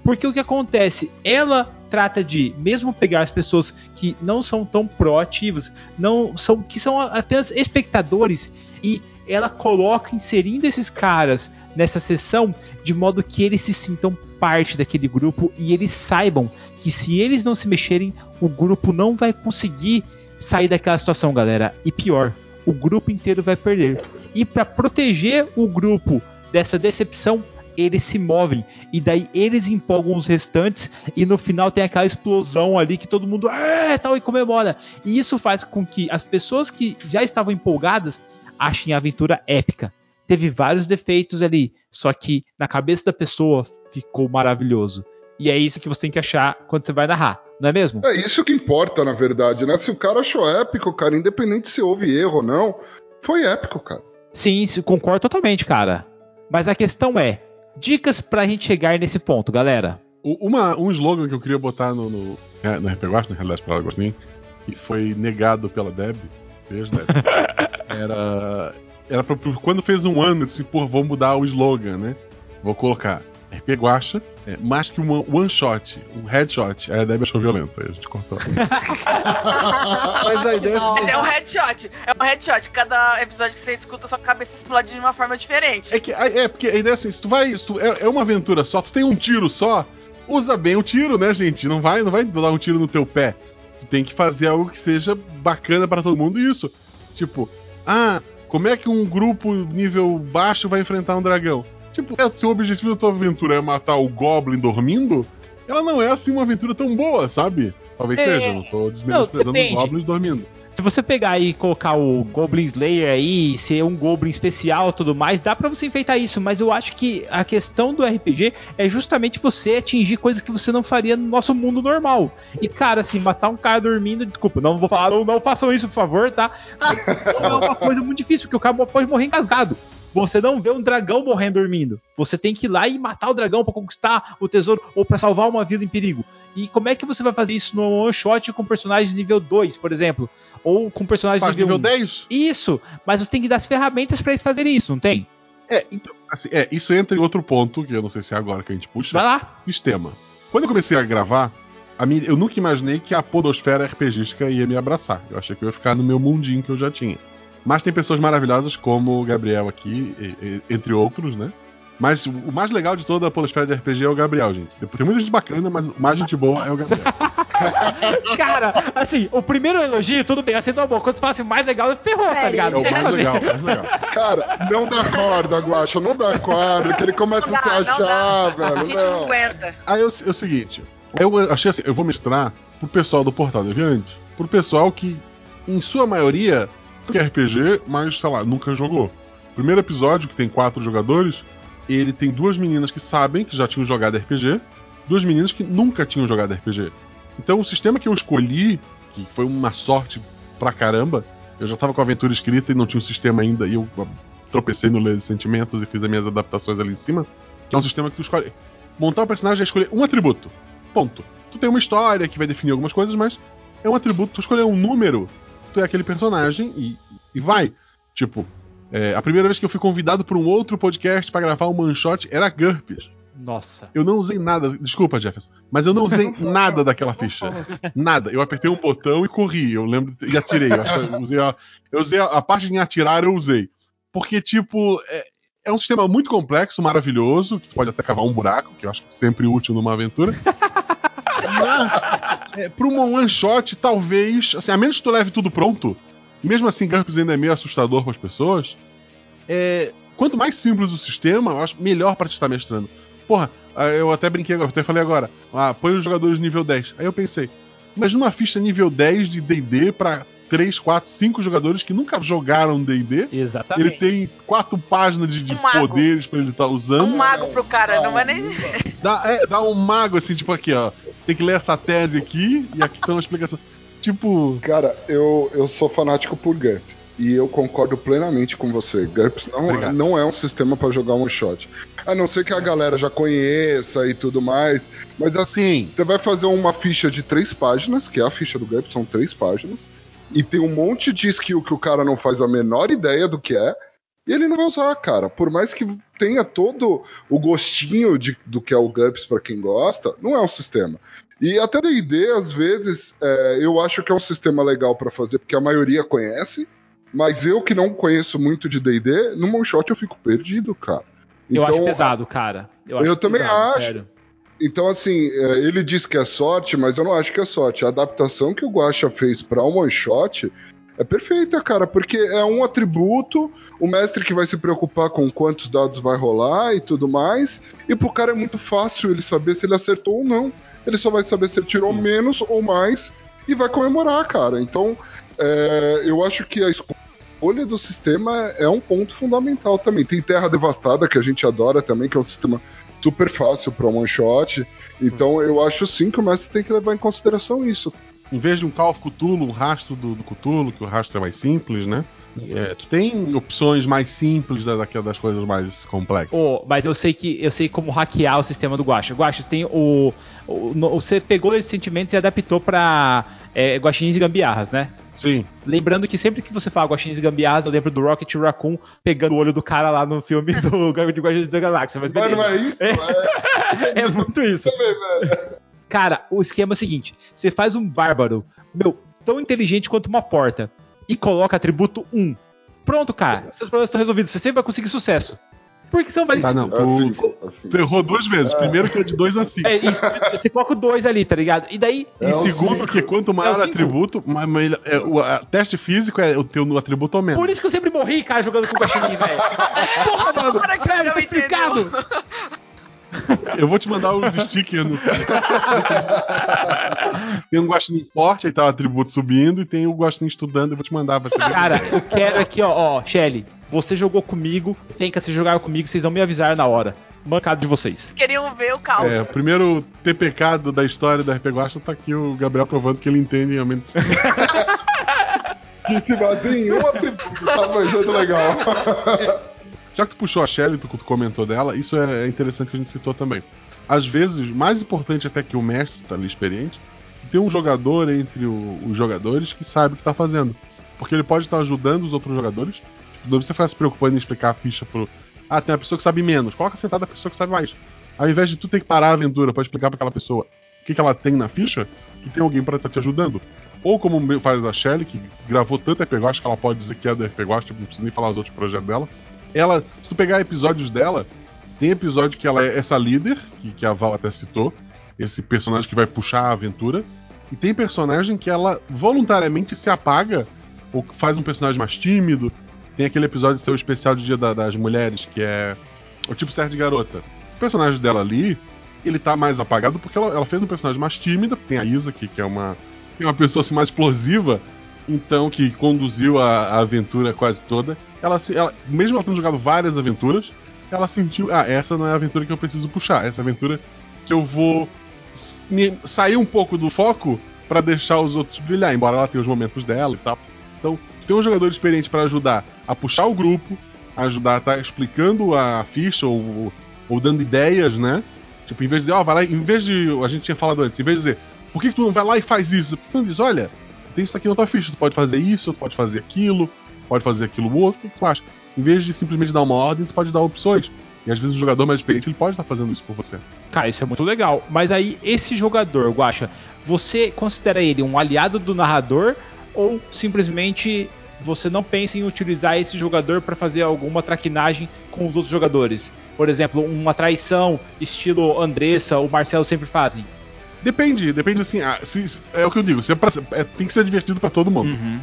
Speaker 1: Porque o que acontece? Ela trata de mesmo pegar as pessoas que não são tão proativas, não são que são apenas espectadores e ela coloca inserindo esses caras nessa sessão de modo que eles se sintam parte daquele grupo e eles saibam que se eles não se mexerem, o grupo não vai conseguir sair daquela situação, galera. E pior, o grupo inteiro vai perder. E para proteger o grupo dessa decepção, eles se movem e daí eles empolgam os restantes e no final tem aquela explosão ali que todo mundo é tal e comemora. E isso faz com que as pessoas que já estavam empolgadas achem a aventura épica. Teve vários defeitos ali, só que na cabeça da pessoa ficou maravilhoso. E é isso que você tem que achar quando você vai narrar, não é mesmo?
Speaker 5: É isso que importa, na verdade, né? Se o cara achou épico, cara, independente se houve erro ou não, foi épico, cara.
Speaker 1: Sim, concordo totalmente, cara. Mas a questão é, dicas pra gente chegar nesse ponto, galera.
Speaker 3: Uma, um slogan que eu queria botar no, no, é, no RP Guacha, na realidade, para Agostinho, e foi negado pela Deb. Beijo, Deb. era. Era pra, pra- quando fez um ano, eu disse, pô, vou mudar o slogan, né? Vou colocar RP Guacha, é, mais que um one shot, um headshot. Aí a Deb achou violento, aí a gente cortou.
Speaker 1: Mas a ideia é
Speaker 2: Mas é um headshot. É um headshot. Cada episódio que você escuta, sua cabeça explode de uma forma diferente.
Speaker 3: É que é porque a ideia é assim, se tu vai. Se tu, é, é uma aventura só, tu tem um tiro só, usa bem o tiro, né, gente? Não vai, não vai dar um tiro no teu pé. Tu tem que fazer algo que seja bacana pra todo mundo isso. Tipo, ah, como é que um grupo nível baixo vai enfrentar um dragão? Tipo, é, se o objetivo da tua aventura é matar o Goblin dormindo, ela não é assim uma aventura tão boa, sabe? Talvez
Speaker 1: É.
Speaker 3: seja, não tô desmenosprezando os. Goblins dormindo.
Speaker 1: Se você pegar e colocar o Goblin Slayer aí, ser um Goblin especial e tudo mais, dá pra você enfeitar isso, mas eu acho que a questão do RPG é justamente você atingir coisas que você não faria no nosso mundo normal. E, cara, assim, matar um cara dormindo, desculpa, não vou falar, não, não façam isso, por favor, tá? Mas é uma coisa muito difícil, porque o cara pode morrer engasgado. Você não vê um dragão morrendo dormindo. Você tem que ir lá e matar o dragão pra conquistar o tesouro ou pra salvar uma vida em perigo. E como é que você vai fazer isso no one shot com personagens nível 2, por exemplo? Ou com personagens
Speaker 3: Faz
Speaker 1: nível,
Speaker 3: nível
Speaker 1: 1?
Speaker 3: 10?
Speaker 1: Isso, mas você tem que dar as ferramentas pra eles fazerem isso, não tem?
Speaker 3: É, então, assim, é, isso entra em outro ponto, que eu não sei se é agora que a gente puxa.
Speaker 1: Vai lá.
Speaker 3: Sistema. Quando eu comecei a gravar, a minha- eu nunca imaginei que a podosfera RPGística ia me abraçar. Eu achei que eu ia ficar no meu mundinho que eu já tinha. Mas tem pessoas maravilhosas como o Gabriel aqui, e- e- entre outros, né? Mas o mais legal de toda a podosfera de RPG é o Gabriel, gente. Tem muita gente bacana, mas o mais gente boa é o Gabriel.
Speaker 1: Cara, assim, o primeiro elogio, tudo bem, aceitou a boa. Quando você fala assim, mais legal, ferrou, tá ligado?
Speaker 3: É o mais legal, o mais legal.
Speaker 5: Cara, não dá corda, Guacha, não dá corda, que ele começa
Speaker 2: Não
Speaker 5: a se
Speaker 2: dá,
Speaker 5: achar,
Speaker 2: dá. A
Speaker 5: velho.
Speaker 2: gente não
Speaker 5: Não.
Speaker 2: aguenta.
Speaker 3: Aí é o, é o seguinte, eu achei assim, eu vou mestrar pro pessoal do Portal Deviante, pro pessoal que, em sua maioria, quer RPG, mas, sei lá, nunca jogou. Primeiro episódio, que tem quatro jogadores, ele tem duas meninas que sabem que já tinham jogado RPG, duas meninas que nunca tinham jogado RPG. Então o sistema que eu escolhi, que foi uma sorte pra caramba, eu já tava com a aventura escrita e não tinha um sistema ainda, e eu ah, tropecei no Ler de Sentimentos e fiz as minhas adaptações ali em cima, que é um sistema que tu escolhe. Montar um personagem é escolher um atributo. Ponto. Tu tem uma história que vai definir algumas coisas, mas é um atributo. Tu escolher um número, tu é aquele personagem e, e vai. Tipo, é, a primeira vez que eu fui convidado por um outro podcast pra gravar um shot era GURPS.
Speaker 1: Nossa.
Speaker 3: Eu não usei nada. Desculpa, Jefferson. Mas eu não usei nada daquela ficha. Nada. Eu apertei um botão e corri. Eu lembro. E atirei. Eu, acho que eu usei, a, eu usei a, a parte em atirar, eu usei. Porque, tipo, é, é um sistema muito complexo, maravilhoso, que tu pode até cavar um buraco, que eu acho que é sempre útil numa aventura. Mas, é, pra uma one shot, talvez. Assim, a menos que tu leve tudo pronto, e mesmo assim, GURPS ainda é meio assustador para as pessoas. É, quanto mais simples o sistema, eu acho melhor para te estar mestrando. Porra, ah, eu até brinquei agora, até falei agora. Ah, põe os jogadores nível 10. Aí eu pensei, imagina uma ficha nível 10 de DD pra 3, 4, 5 jogadores que nunca jogaram DD.
Speaker 1: Exatamente.
Speaker 3: Ele tem quatro páginas de, de
Speaker 2: Um
Speaker 3: poderes pra ele estar usando.
Speaker 2: Um mago pro cara, não vai nem.
Speaker 3: Dá, é, dá um mago assim, tipo aqui, ó. Tem que ler essa tese aqui e aqui tem uma explicação. Tipo.
Speaker 5: Cara, eu, eu sou fanático por GURPS. E eu concordo plenamente com você. GURPS não,
Speaker 3: Obrigado.
Speaker 5: não é um sistema pra jogar one shot. A não ser que a galera já conheça e tudo mais. Mas assim,
Speaker 3: Sim.
Speaker 5: você vai fazer uma ficha de três páginas, que é a ficha do GURPS, são três páginas. E tem um monte de skill que o cara não faz a menor ideia do que é. E ele não vai usar, cara. Por mais que tenha todo o gostinho de, do que é o GURPS pra quem gosta, não é um sistema. E até D&D, às vezes, é, eu acho que é um sistema legal pra fazer, porque a maioria conhece, mas eu que não conheço muito de D&D, no one shot eu fico perdido, cara.
Speaker 1: Eu acho pesado, cara.
Speaker 5: eu
Speaker 1: acho
Speaker 5: também
Speaker 1: pesado,
Speaker 5: acho.
Speaker 1: sério.
Speaker 5: Então, assim, é, ele diz que é sorte, mas eu não acho que é sorte. A adaptação que o Guacha fez pra um one shot é perfeita, cara, porque é um atributo, o mestre que vai se preocupar com quantos dados vai rolar e tudo mais, e pro cara é muito fácil ele saber se ele acertou ou não. Ele só vai saber se ele tirou menos ou mais e vai comemorar, cara. Então, é, eu acho que a escolha do sistema é um ponto fundamental também. Tem Terra Devastada, que a gente adora também, que é um sistema super fácil para one shot. Então, eu acho sim que o mestre tem que levar em consideração isso.
Speaker 3: Em vez de um Call of Cthulhu, um rastro do, do Cthulhu, que o rastro é mais simples, né? É, tu tem opções mais simples da, das coisas mais complexas.
Speaker 1: Ô, mas eu sei que eu sei como hackear o sistema do Guacha. Guacha, você tem o, o- no- Você pegou esses sentimentos e adaptou pra é, guaxinins e gambiarras, né?
Speaker 3: Sim.
Speaker 1: Lembrando que sempre que você fala guaxinins e gambiarras, eu lembro do Rocket Raccoon pegando o olho do cara lá no filme do de Guaxinins da Galáxia. Mas,
Speaker 5: Mas não é isso? É,
Speaker 1: É muito isso.
Speaker 5: também, velho.
Speaker 1: Cara, o esquema é o seguinte: você faz um bárbaro, meu, tão inteligente quanto uma porta, e coloca atributo 1. Pronto, cara. Seus problemas estão resolvidos. Você sempre vai conseguir sucesso. Por que você não vai.
Speaker 3: Tá, não. Tu,
Speaker 5: Assim, assim.
Speaker 3: tu errou duas vezes. Primeiro que é de 2 a 5.
Speaker 1: É isso, você coloca o 2 ali, tá ligado? E daí.
Speaker 3: E
Speaker 5: É o
Speaker 3: segundo,
Speaker 5: cinco.
Speaker 3: que quanto maior
Speaker 1: É o
Speaker 3: atributo, mais, mais- é, o a- teste físico é o teu no atributo ou menos.
Speaker 1: Por isso que eu sempre morri, cara, jogando com o Guaxinim, velho. Porra, mano,
Speaker 2: Cara, não
Speaker 1: tá explicado.
Speaker 3: Eu vou te mandar os stickers no. tem um guaxinim forte, aí tá o atributo subindo, e tem o guaxinim estudando, eu vou te mandar, vai ser bem-
Speaker 1: Cara, eu quero aqui, ó, ó, Shelly. Você jogou comigo, Fenka, vocês jogaram comigo, vocês não me avisaram na hora. Mancado de vocês.
Speaker 2: Queriam ver o caos.
Speaker 3: É, o primeiro TPK do- da história da RP Guacha tá aqui o Gabriel provando que ele entende realmente.
Speaker 5: Que se baseia em um atributo, tá manjando legal.
Speaker 3: Já que tu puxou a Shelly, tu, tu comentou dela, isso é, é interessante que a gente citou também. Às vezes, mais importante até que o mestre tá ali experiente, tem um jogador entre o- os jogadores que sabe o que tá fazendo. Porque ele pode estar ajudando os outros jogadores. Tipo, não precisa ficar se preocupando em explicar a ficha pro. Ah, tem uma pessoa que sabe menos. Coloca sentada a pessoa que sabe mais. Ao invés de tu ter que parar a aventura pra explicar pra aquela pessoa o que, que ela tem na ficha, tu tem alguém pra estar te ajudando. Ou como faz a Shelly, que gravou tanto RPG, acho que ela pode dizer que é do RPG, tipo, não precisa nem falar os outros projetos dela. Ela, se tu pegar episódios dela, tem episódio que ela é essa líder, que, que a Val até citou, esse personagem que vai puxar a aventura. E tem personagem que ela voluntariamente se apaga, ou faz um personagem mais tímido. Tem aquele episódio seu especial de Dia da- das Mulheres, que é o tipo certo de garota. O personagem dela ali, ele tá mais apagado porque ela, ela fez um personagem mais tímida. Tem a Isa, que, que é uma, é uma pessoa assim, mais explosiva, então que conduziu a, a aventura quase toda. Ela, ela, mesmo ela tendo jogado várias aventuras, ela sentiu, ah, essa não é a aventura que eu preciso puxar, essa aventura que eu vou sair um pouco do foco pra deixar os outros brilhar, embora ela tenha os momentos dela e tal. Então, ter um jogador experiente pra ajudar a puxar o grupo, ajudar a estar explicando a ficha ou, ou dando ideias, né? Tipo, em vez de ó, vai lá, em vez de. A gente tinha falado antes, em vez de dizer, por que, que tu não vai lá e faz isso? Por que tu não diz, olha, tem isso aqui na tua ficha, tu pode fazer isso, tu pode fazer aquilo, pode fazer aquilo outro, o que tu acha? Em vez de simplesmente dar uma ordem, tu pode dar opções. E às vezes o jogador mais experiente ele pode estar fazendo isso por você.
Speaker 1: Cara, isso é muito legal. Mas aí, esse jogador, Guacha, você considera ele um aliado do narrador ou simplesmente você não pensa em utilizar esse jogador para fazer alguma traquinagem com os outros jogadores? Por exemplo, uma traição, estilo Andressa ou Marcelo sempre fazem.
Speaker 3: Depende, depende assim. ah, se- se- é o que eu digo, se é pra- é- tem que ser divertido pra todo mundo.
Speaker 1: Uhum.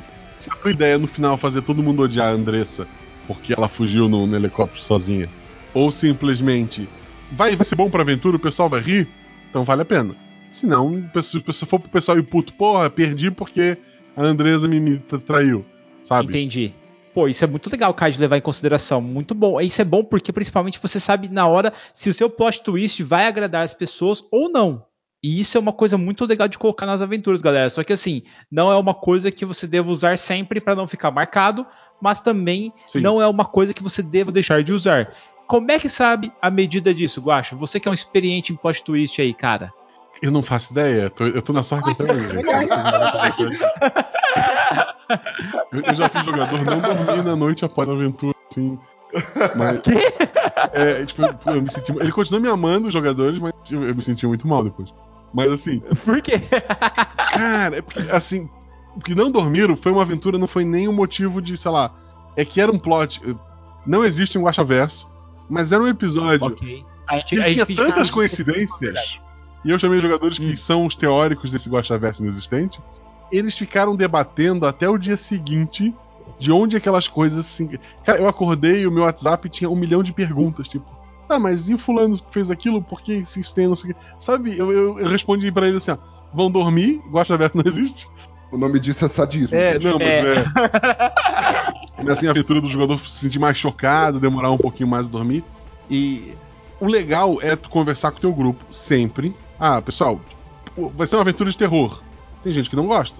Speaker 3: Se a tua ideia no final fazer todo mundo odiar a Andressa porque ela fugiu no, no helicóptero sozinha, ou simplesmente vai, vai ser bom pra aventura, o pessoal vai rir, então vale a pena. Se não, se pessoal for pro pessoal ir puto, porra, perdi porque a Andressa me, me tra- traiu, sabe?
Speaker 1: Entendi. Pô, isso é muito legal, cara, de levar em consideração. Muito bom. Isso é bom porque, principalmente, você sabe na hora se o seu plot twist vai agradar as pessoas ou não. E isso é uma coisa muito legal de colocar nas aventuras, galera. Só que, assim, não é uma coisa que você deva usar sempre para não ficar marcado, mas também
Speaker 3: Sim.
Speaker 1: não é uma coisa que você deva deixar de usar. Como é que sabe a medida disso, Guacha? Você que é um experiente em plot twist aí, cara.
Speaker 3: Eu não faço ideia, eu tô, eu tô na sorte até hoje. Eu, eu já fui jogador, não dormi na noite após a aventura, assim. Mas. É, tipo, eu, eu me senti. Ele continuou me amando, os jogadores, mas eu, eu me senti muito mal depois. Mas assim,
Speaker 1: Por quê?
Speaker 3: cara, é porque, assim. O que não dormiram foi uma aventura, não foi nem um motivo de, sei lá. É que era um plot. Não existe um Guaxaverso, mas era um episódio
Speaker 1: ok. A gente, a gente
Speaker 3: tinha
Speaker 1: que
Speaker 3: tantas coincidências. E eu chamei os jogadores que são os teóricos desse Guaxaverso inexistente. Eles ficaram debatendo até o dia seguinte de onde aquelas coisas se. Cara, eu acordei e o meu WhatsApp tinha um milhão de perguntas, tipo. Ah, mas e o fulano fez aquilo? Por que isso tem não sei o quê? Sabe, eu, eu, eu respondi pra ele assim, ó. Vão dormir, Guaxaverso não existe.
Speaker 5: O nome disso é sadismo.
Speaker 3: É,
Speaker 5: gente.
Speaker 3: não, mas
Speaker 1: É.
Speaker 3: é. Mas assim, a aventura do jogador se sentir mais chocado, demorar um pouquinho mais a dormir. E o legal é tu conversar com o teu grupo sempre. Ah, pessoal, vai ser uma aventura de terror. Tem gente que não gosta.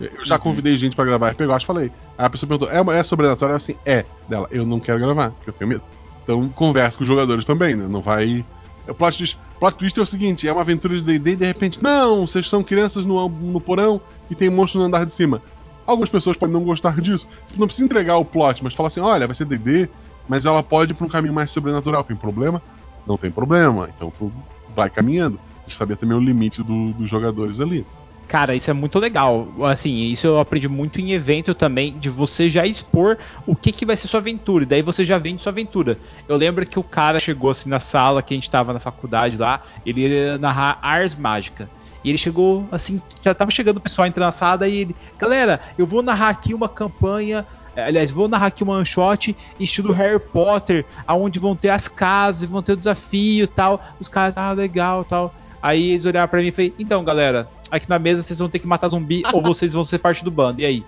Speaker 3: Eu já convidei gente pra gravar RPG, eu acho, falei. Aí a pessoa perguntou, é, uma- é sobrenatural? Eu assim, é. Dela, eu não quero gravar, porque eu tenho medo. Então conversa com os jogadores também, né? Não vai. O plot twist, plot twist é o seguinte: é uma aventura de DD e de repente, não, vocês são crianças no, no porão e tem monstro no andar de cima. Algumas pessoas podem não gostar disso. Não precisa entregar o plot, mas falar assim: olha, vai ser DD, mas ela pode ir pra um caminho mais sobrenatural. Tem problema? Não tem problema. Então tu vai caminhando. Tem que saber também o limite do- dos jogadores ali.
Speaker 1: Cara, isso é muito legal. Assim, isso eu aprendi muito em evento também, de você já expor o que, que vai ser sua aventura. E daí você já vende sua aventura. Eu lembro que o cara chegou assim na sala que a gente tava na faculdade lá, ele ia narrar Ars Mágica. E ele chegou assim, já tava chegando o pessoal entrando na sala e ele, galera, eu vou narrar aqui uma campanha. eh, Aliás, vou narrar aqui uma one shot estilo Harry Potter, aonde vão ter as casas, vão ter o desafio tal. Os caras, ah, legal tal. Aí eles olharam pra mim e falei, então, galera, aqui na mesa vocês vão ter que matar zumbi ou vocês vão ser parte do bando. E aí?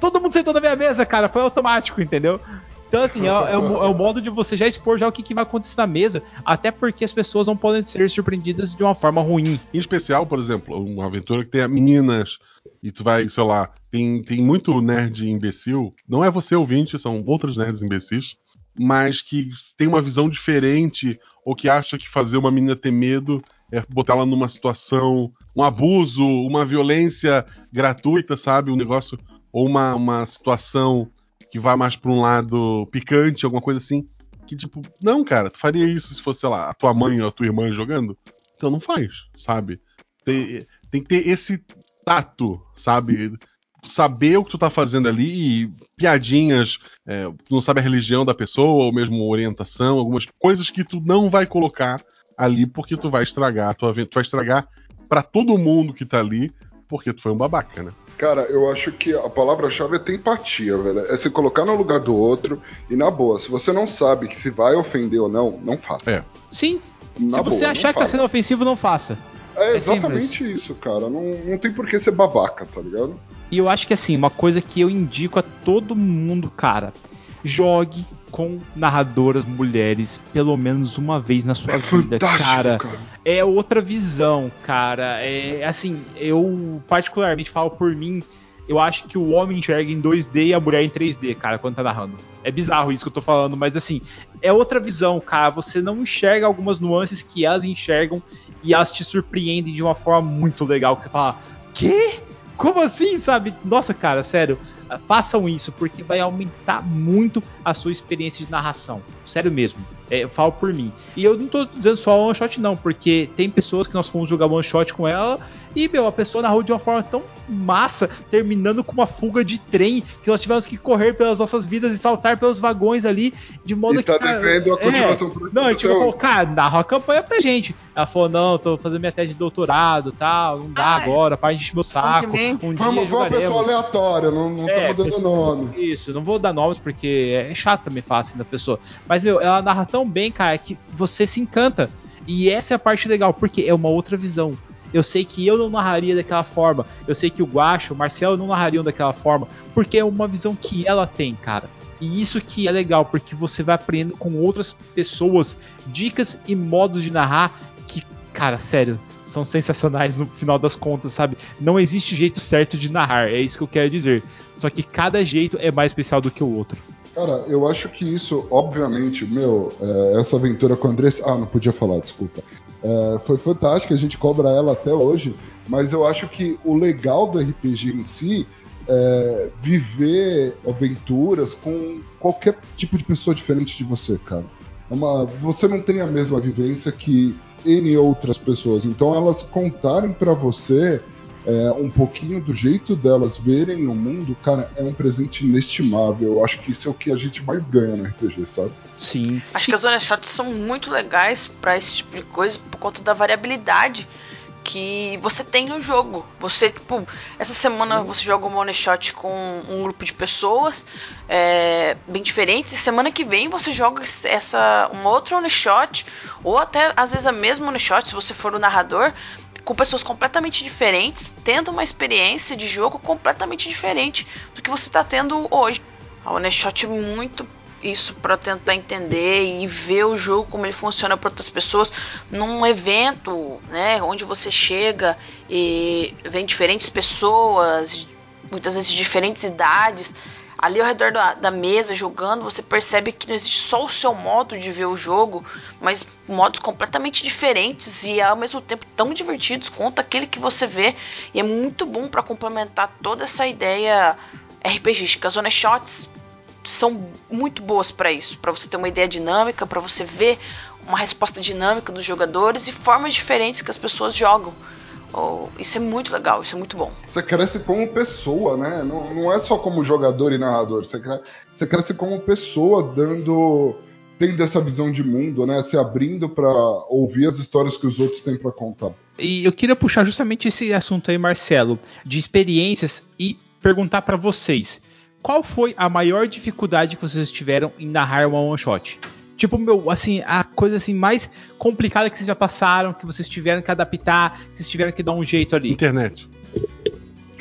Speaker 1: Todo mundo sentou na minha mesa, cara, foi automático, entendeu? Então, assim, é, é o, é o modo de você já expor já o que, que vai acontecer na mesa, até porque as pessoas não podem ser surpreendidas de uma forma ruim.
Speaker 3: Em especial, por exemplo, uma aventura que tenha meninas e tu vai, sei lá, tem, tem muito nerd imbecil. Não é você ouvinte, são outros nerds imbecis. Mas que tem uma visão diferente ou que acha que fazer uma menina ter medo é botar ela numa situação, um abuso, uma violência gratuita, sabe? Um negócio ou uma, uma situação que vai mais para um lado picante, alguma coisa assim. Que tipo, não, cara, tu faria isso se fosse, sei lá, a tua mãe ou a tua irmã jogando? Então não faz, sabe? Tem, tem que ter esse tato, sabe? Saber o que tu tá fazendo ali e piadinhas, é, tu não sabe a religião da pessoa, ou mesmo orientação, algumas coisas que tu não vai colocar ali porque tu vai estragar a tua aventura, tu vai estragar para todo mundo que tá ali porque tu foi um babaca, né?
Speaker 5: Cara, eu acho que a palavra-chave é ter empatia, velho. É se colocar no lugar do outro e, na boa, se você não sabe que se vai ofender ou não, não faça.
Speaker 3: É.
Speaker 1: Sim.
Speaker 5: Na
Speaker 1: Se você
Speaker 5: boa,
Speaker 1: achar que tá
Speaker 5: faça.
Speaker 1: sendo ofensivo, não faça.
Speaker 5: É
Speaker 1: é
Speaker 5: exatamente isso, cara. Não, não tem por que ser babaca, tá ligado?
Speaker 1: E eu acho que assim, uma coisa que eu indico a todo mundo, cara, jogue com narradoras mulheres pelo menos uma vez na sua
Speaker 5: É
Speaker 1: vida, cara.
Speaker 5: cara.
Speaker 1: É outra visão, cara. É assim, eu particularmente falo por mim, eu acho que o homem enxerga em 2D e a mulher em 3D, cara, quando tá narrando. É bizarro isso que eu tô falando, mas assim, é outra visão, cara. Você não enxerga algumas nuances que elas enxergam e elas te surpreendem de uma forma muito legal. Que você fala, quê? Como assim, sabe? Nossa, cara, sério. Façam isso, porque vai aumentar muito a sua experiência de narração. Sério mesmo. É, eu falo por mim. E eu não tô dizendo só one shot, não, porque tem pessoas que nós fomos jogar one shot com ela e, meu, a pessoa narrou de uma forma tão massa, terminando com uma fuga de trem, que nós tivemos que correr pelas nossas vidas e saltar pelos vagões ali, de modo
Speaker 5: E tá
Speaker 1: que. cara,
Speaker 5: devendo a
Speaker 1: é,
Speaker 5: continuação por
Speaker 1: Não, a gente falou, cara, narra a campanha pra gente. Ela falou, não, tô fazendo minha tese de doutorado tal, não dá
Speaker 4: Ah, é.
Speaker 1: agora, para de encher meu saco. Um dia
Speaker 5: Vamos, vamos pessoa aleatória, não, não
Speaker 1: É,
Speaker 5: estamos dando
Speaker 1: pessoa-
Speaker 5: nome.
Speaker 1: Isso, não vou dar nomes porque é chato também falar assim da pessoa. Mas, meu, ela narra tão bem, cara, que você se encanta. E essa é a parte legal, porque é uma outra visão. Eu sei que eu não narraria daquela forma. Eu sei que o Guacho, o Marcelo não narrariam daquela forma. Porque é uma visão que ela tem, cara. E isso que é legal, porque você vai aprendendo com outras pessoas dicas e modos de narrar que, cara, sério, são sensacionais no final das contas, sabe? Não existe jeito certo de narrar, é isso que eu quero dizer. Só que cada jeito é mais especial do que o outro.
Speaker 5: Cara, eu acho que isso, obviamente, meu, é, essa aventura com a Andressa. Ah, não podia falar, desculpa. É, foi fantástico, a gente cobra ela até hoje, mas eu acho que o legal do RPG em si é viver aventuras com qualquer tipo de pessoa diferente de você, cara. É uma, você não tem a mesma vivência que N outras pessoas, então elas contarem pra você é, um pouquinho do jeito delas verem o mundo, cara, é um presente inestimável. Eu acho que isso é o que a gente mais ganha no RPG, sabe?
Speaker 1: Sim.
Speaker 2: Acho que as one shots são muito legais pra esse tipo de coisa por conta da variabilidade que você tem no jogo. Você, tipo, essa semana você joga uma one shot com um grupo de pessoas é, bem diferentes, e semana que vem você joga essa uma outra one shot, ou até às vezes a mesma one shot, se você for o narrador, com pessoas completamente diferentes, tendo uma experiência de jogo completamente diferente do que você está tendo hoje. A One Shot é muito isso para tentar entender e ver o jogo como ele funciona para outras pessoas num evento, né, onde você chega e vem diferentes pessoas, muitas vezes de diferentes idades, ali ao redor da, da mesa jogando, você percebe que não existe só o seu modo de ver o jogo, mas modos completamente diferentes e ao mesmo tempo tão divertidos quanto aquele que você vê. E é muito bom para complementar toda essa ideia RPGística. As one shots são muito boas para isso, para você ter uma ideia dinâmica, para você ver uma resposta dinâmica dos jogadores e formas diferentes que as pessoas jogam. Oh, isso é muito legal, isso é muito bom.
Speaker 5: Você cresce como pessoa, né? Não, não é só como jogador e narrador. Você cresce, você cresce como pessoa, dando. tendo essa visão de mundo, né? Se abrindo para ouvir as histórias que os outros têm para contar.
Speaker 1: E eu queria puxar justamente esse assunto aí, Marcelo, de experiências e perguntar para vocês. Qual foi a maior dificuldade que vocês tiveram em narrar uma one shot? Tipo, meu, assim, a coisa assim mais complicada que vocês já passaram, que vocês tiveram que adaptar, que vocês tiveram que dar um jeito ali.
Speaker 3: Internet.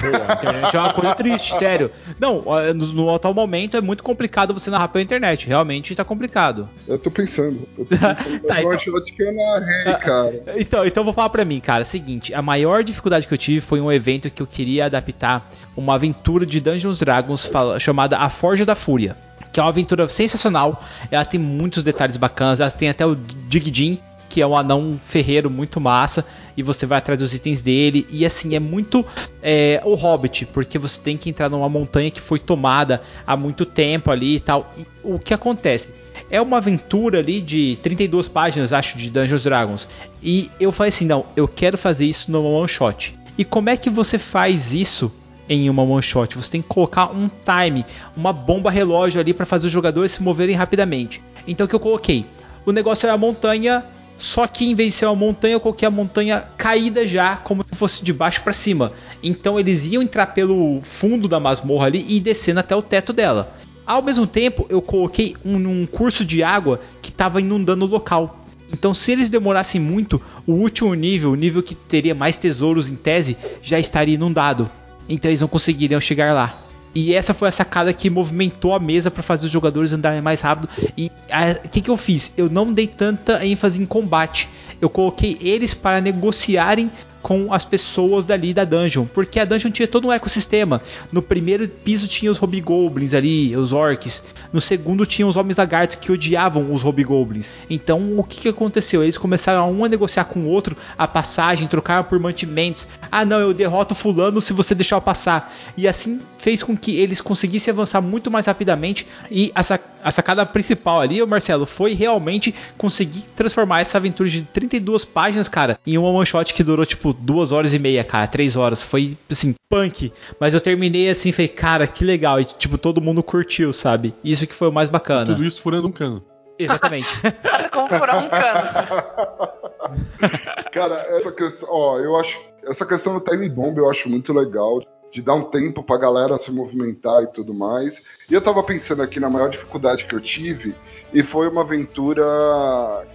Speaker 1: A internet é uma coisa triste, sério. Não, no, no atual momento é muito complicado você narrar pela internet. Realmente tá complicado.
Speaker 5: Eu tô pensando. Eu tô pensando
Speaker 1: Tá, então-
Speaker 5: shots que eu narrei, cara.
Speaker 1: Então, então vou falar pra mim, cara. Seguinte, a maior dificuldade que eu tive foi um evento que eu queria adaptar uma aventura de Dungeons Dragons fala- chamada A Forja da Fúria. que é uma aventura sensacional. Ela tem muitos detalhes bacanas, ela tem até o Digidin, que é um anão ferreiro muito massa, e você vai atrás dos itens dele. E assim, é muito é, o Hobbit, porque você tem que entrar numa montanha que foi tomada há muito tempo ali e tal. E o que acontece? É uma aventura ali de 32 páginas, acho, de Dungeons Dragons. E eu falei assim: não, eu quero fazer isso numa one shot. E como é que você faz isso em uma one shot? Você tem que colocar um time, uma bomba relógio ali para fazer os jogadores se moverem rapidamente. Então o que eu coloquei? O negócio era a montanha só que em vez de ser uma montanha, eu coloquei a montanha caída já, como se fosse de baixo para cima. Então eles iam entrar pelo fundo da masmorra ali e descendo até o teto dela. Ao mesmo tempo, eu coloquei um, um curso de água que estava inundando o local. Então, se eles demorassem muito, o último nível, o nível que teria mais tesouros em tese, já estaria inundado. Então, eles não conseguiriam chegar lá. E essa foi a sacada que movimentou a mesa para fazer os jogadores andarem mais rápido. E o que, que eu fiz? Eu não dei tanta ênfase em combate. Eu coloquei eles para negociarem com as pessoas dali da dungeon, porque a dungeon tinha todo um ecossistema. No primeiro piso tinha os hobgoblins ali, os orcs. No segundo tinha os homens lagartos que odiavam os hobgoblins. Então o que, que aconteceu? Eles começaram um a negociar com o outro a passagem, trocaram por mantimentos. Ah, não, eu derroto fulano se você deixar eu passar. E assim fez com que eles conseguissem avançar muito mais rapidamente. E a, sac a sacada principal ali, Marcelo, foi realmente conseguir transformar essa aventura de 32 páginas, cara, em uma one shot que durou tipo duas horas e meia, cara, três horas. Foi, assim, punk. Mas eu terminei assim, falei, cara, que legal. E, tipo, todo mundo curtiu, sabe? Isso que foi o mais bacana.
Speaker 3: Tudo isso furando um cano.
Speaker 1: Exatamente.
Speaker 2: Como furar um cano.
Speaker 5: Cara, essa questão, ó, eu acho, essa questão do time bomb eu acho muito legal, de dar um tempo pra galera se movimentar e tudo mais. E eu tava pensando aqui na maior dificuldade que eu tive, e foi uma aventura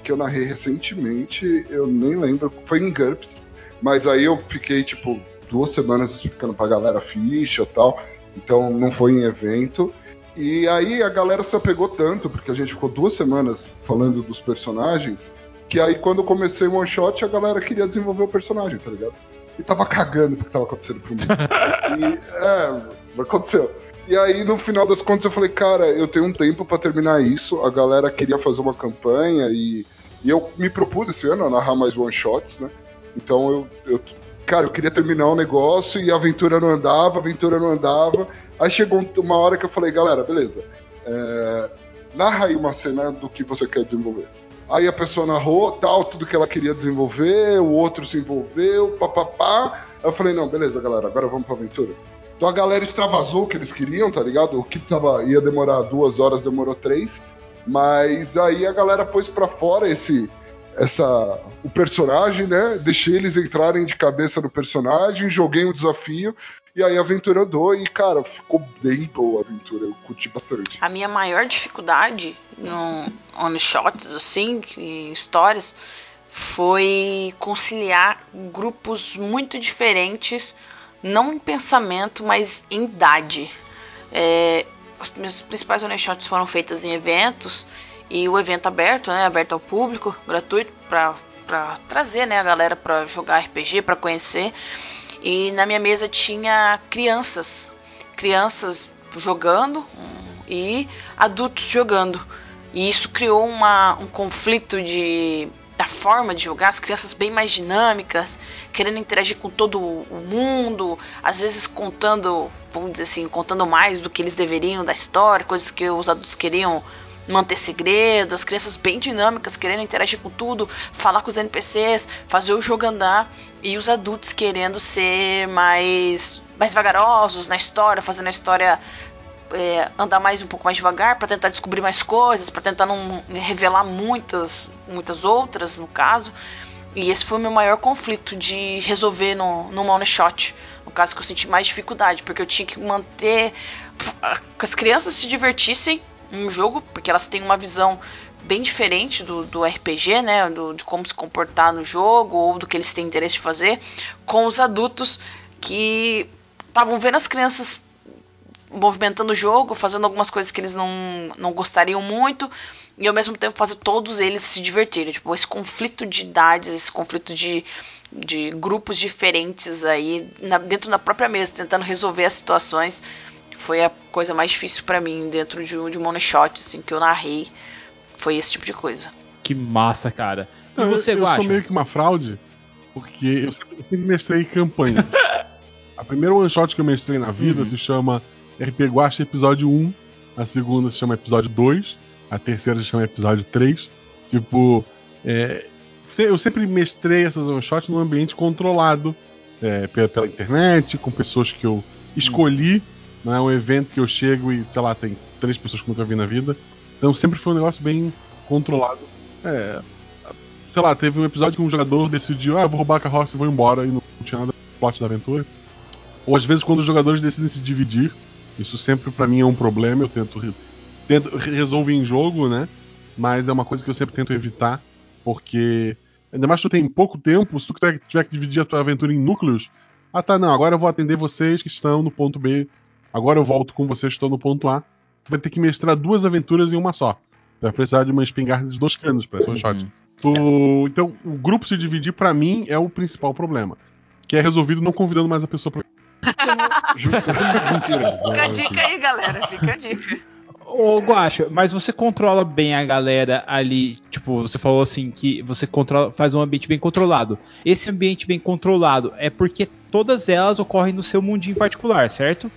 Speaker 5: que eu narrei recentemente, eu nem lembro, foi em GURPS, mas aí eu fiquei, tipo, duas semanas explicando pra galera ficha e tal, então não foi em evento. E aí a galera se apegou tanto, porque a gente ficou duas semanas falando dos personagens, que aí quando eu comecei o one shot, a galera queria desenvolver o personagem, tá ligado? E tava cagando porque tava acontecendo pro mundo. e, é, aconteceu. E aí, no final das contas, eu falei, cara, eu tenho um tempo para terminar isso. A galera queria fazer uma campanha e, e eu me propus esse ano a narrar mais one shots, né? Então eu, eu cara, eu queria terminar o negócio e a aventura não andava, a aventura não andava. Aí chegou uma hora que eu falei, galera, beleza, é, narra aí uma cena do que você quer desenvolver. Aí a pessoa narrou tal, tudo que ela queria desenvolver, o outro se envolveu, papapá. Eu falei, não, beleza, galera, agora vamos pra aventura. Então a galera extravasou o que eles queriam, tá ligado? O que tava, ia demorar duas horas, demorou três. Mas aí a galera pôs pra fora esse, essa o personagem, né? Deixei eles entrarem de cabeça no personagem, joguei um desafio e aí a aventura andou e, cara, ficou bem boa a aventura. Eu curti bastante.
Speaker 2: A minha maior dificuldade no on shots, assim, em histórias, foi conciliar grupos muito diferentes, não em pensamento, mas em idade. É, os meus principais one shots foram feitos em eventos e o evento aberto, né, aberto ao público, gratuito para para trazer, né, a galera para jogar RPG, para conhecer. E na minha mesa tinha crianças, crianças jogando e adultos jogando. E isso criou uma, um conflito de da forma de jogar, as crianças bem mais dinâmicas, querendo interagir com todo o mundo, às vezes contando, vamos dizer assim, contando mais do que eles deveriam da história, coisas que os adultos queriam manter segredo, as crianças bem dinâmicas, querendo interagir com tudo, falar com os NPCs, fazer o jogo andar, e os adultos querendo ser mais, mais vagarosos na história, fazendo a história é, andar mais um pouco mais devagar para tentar descobrir mais coisas, para tentar não revelar muitas, muitas outras no caso. E esse foi o meu maior conflito de resolver no, no one shot. No caso que eu senti mais dificuldade, porque eu tinha que manter que as crianças se divertissem um jogo, porque elas têm uma visão bem diferente do, do RPG, né? Do, de como se comportar no jogo ou do que eles têm interesse de fazer, com os adultos que estavam vendo as crianças movimentando o jogo, fazendo algumas coisas que eles não, não gostariam muito, e ao mesmo tempo fazer todos eles se divertirem. Tipo, esse conflito de idades, esse conflito de, de grupos diferentes aí na, dentro da própria mesa, tentando resolver as situações foi a coisa mais difícil pra mim dentro de, um- de um one shot, assim, que eu narrei. Foi esse tipo de coisa.
Speaker 1: Que massa, cara. E
Speaker 3: Não,
Speaker 1: você,
Speaker 3: eu, eu sou meio que uma fraude, porque eu sempre, eu sempre mestrei campanha. a primeira one shot que eu mestrei na vida
Speaker 1: Uhum.
Speaker 3: se chama RP Guacha Episódio 1, a segunda se chama Episódio 2, a terceira se chama Episódio 3. Tipo, é, se- eu sempre mestrei essas one shots num ambiente controlado é, pela, pela internet, com pessoas que eu escolhi. Não é um evento que eu chego e, sei lá, tem três pessoas que nunca vi na vida. Então sempre foi um negócio bem controlado. É, sei lá, teve um episódio que um jogador decidiu, ah, eu vou roubar a carroça e vou embora, e não tinha nada no plot da aventura. Ou às vezes quando os jogadores decidem se dividir, isso sempre pra mim é um problema, eu tento, tento re- resolver em jogo, né? Mas é uma coisa que eu sempre tento evitar, porque ainda mais tu tem pouco tempo, se tu tiver que dividir a tua aventura em núcleos, ah tá, não, agora eu vou atender vocês que estão no ponto B, agora eu volto com vocês estão no ponto A. Tu vai ter que mestrar duas aventuras em uma só. Tu vai precisar de uma espingarda de dois canos pra essa one shot. Tu- Então, o grupo se dividir, pra mim, é o principal problema. Que é resolvido não convidando mais a pessoa pra. Mentira.
Speaker 2: Fica a dica aí, galera. Fica a dica.
Speaker 1: Ô, Guaxa, mas você controla bem a galera ali, tipo, você falou assim que você controla, faz um ambiente bem controlado. Esse ambiente bem controlado é porque todas elas ocorrem no seu mundinho particular, certo?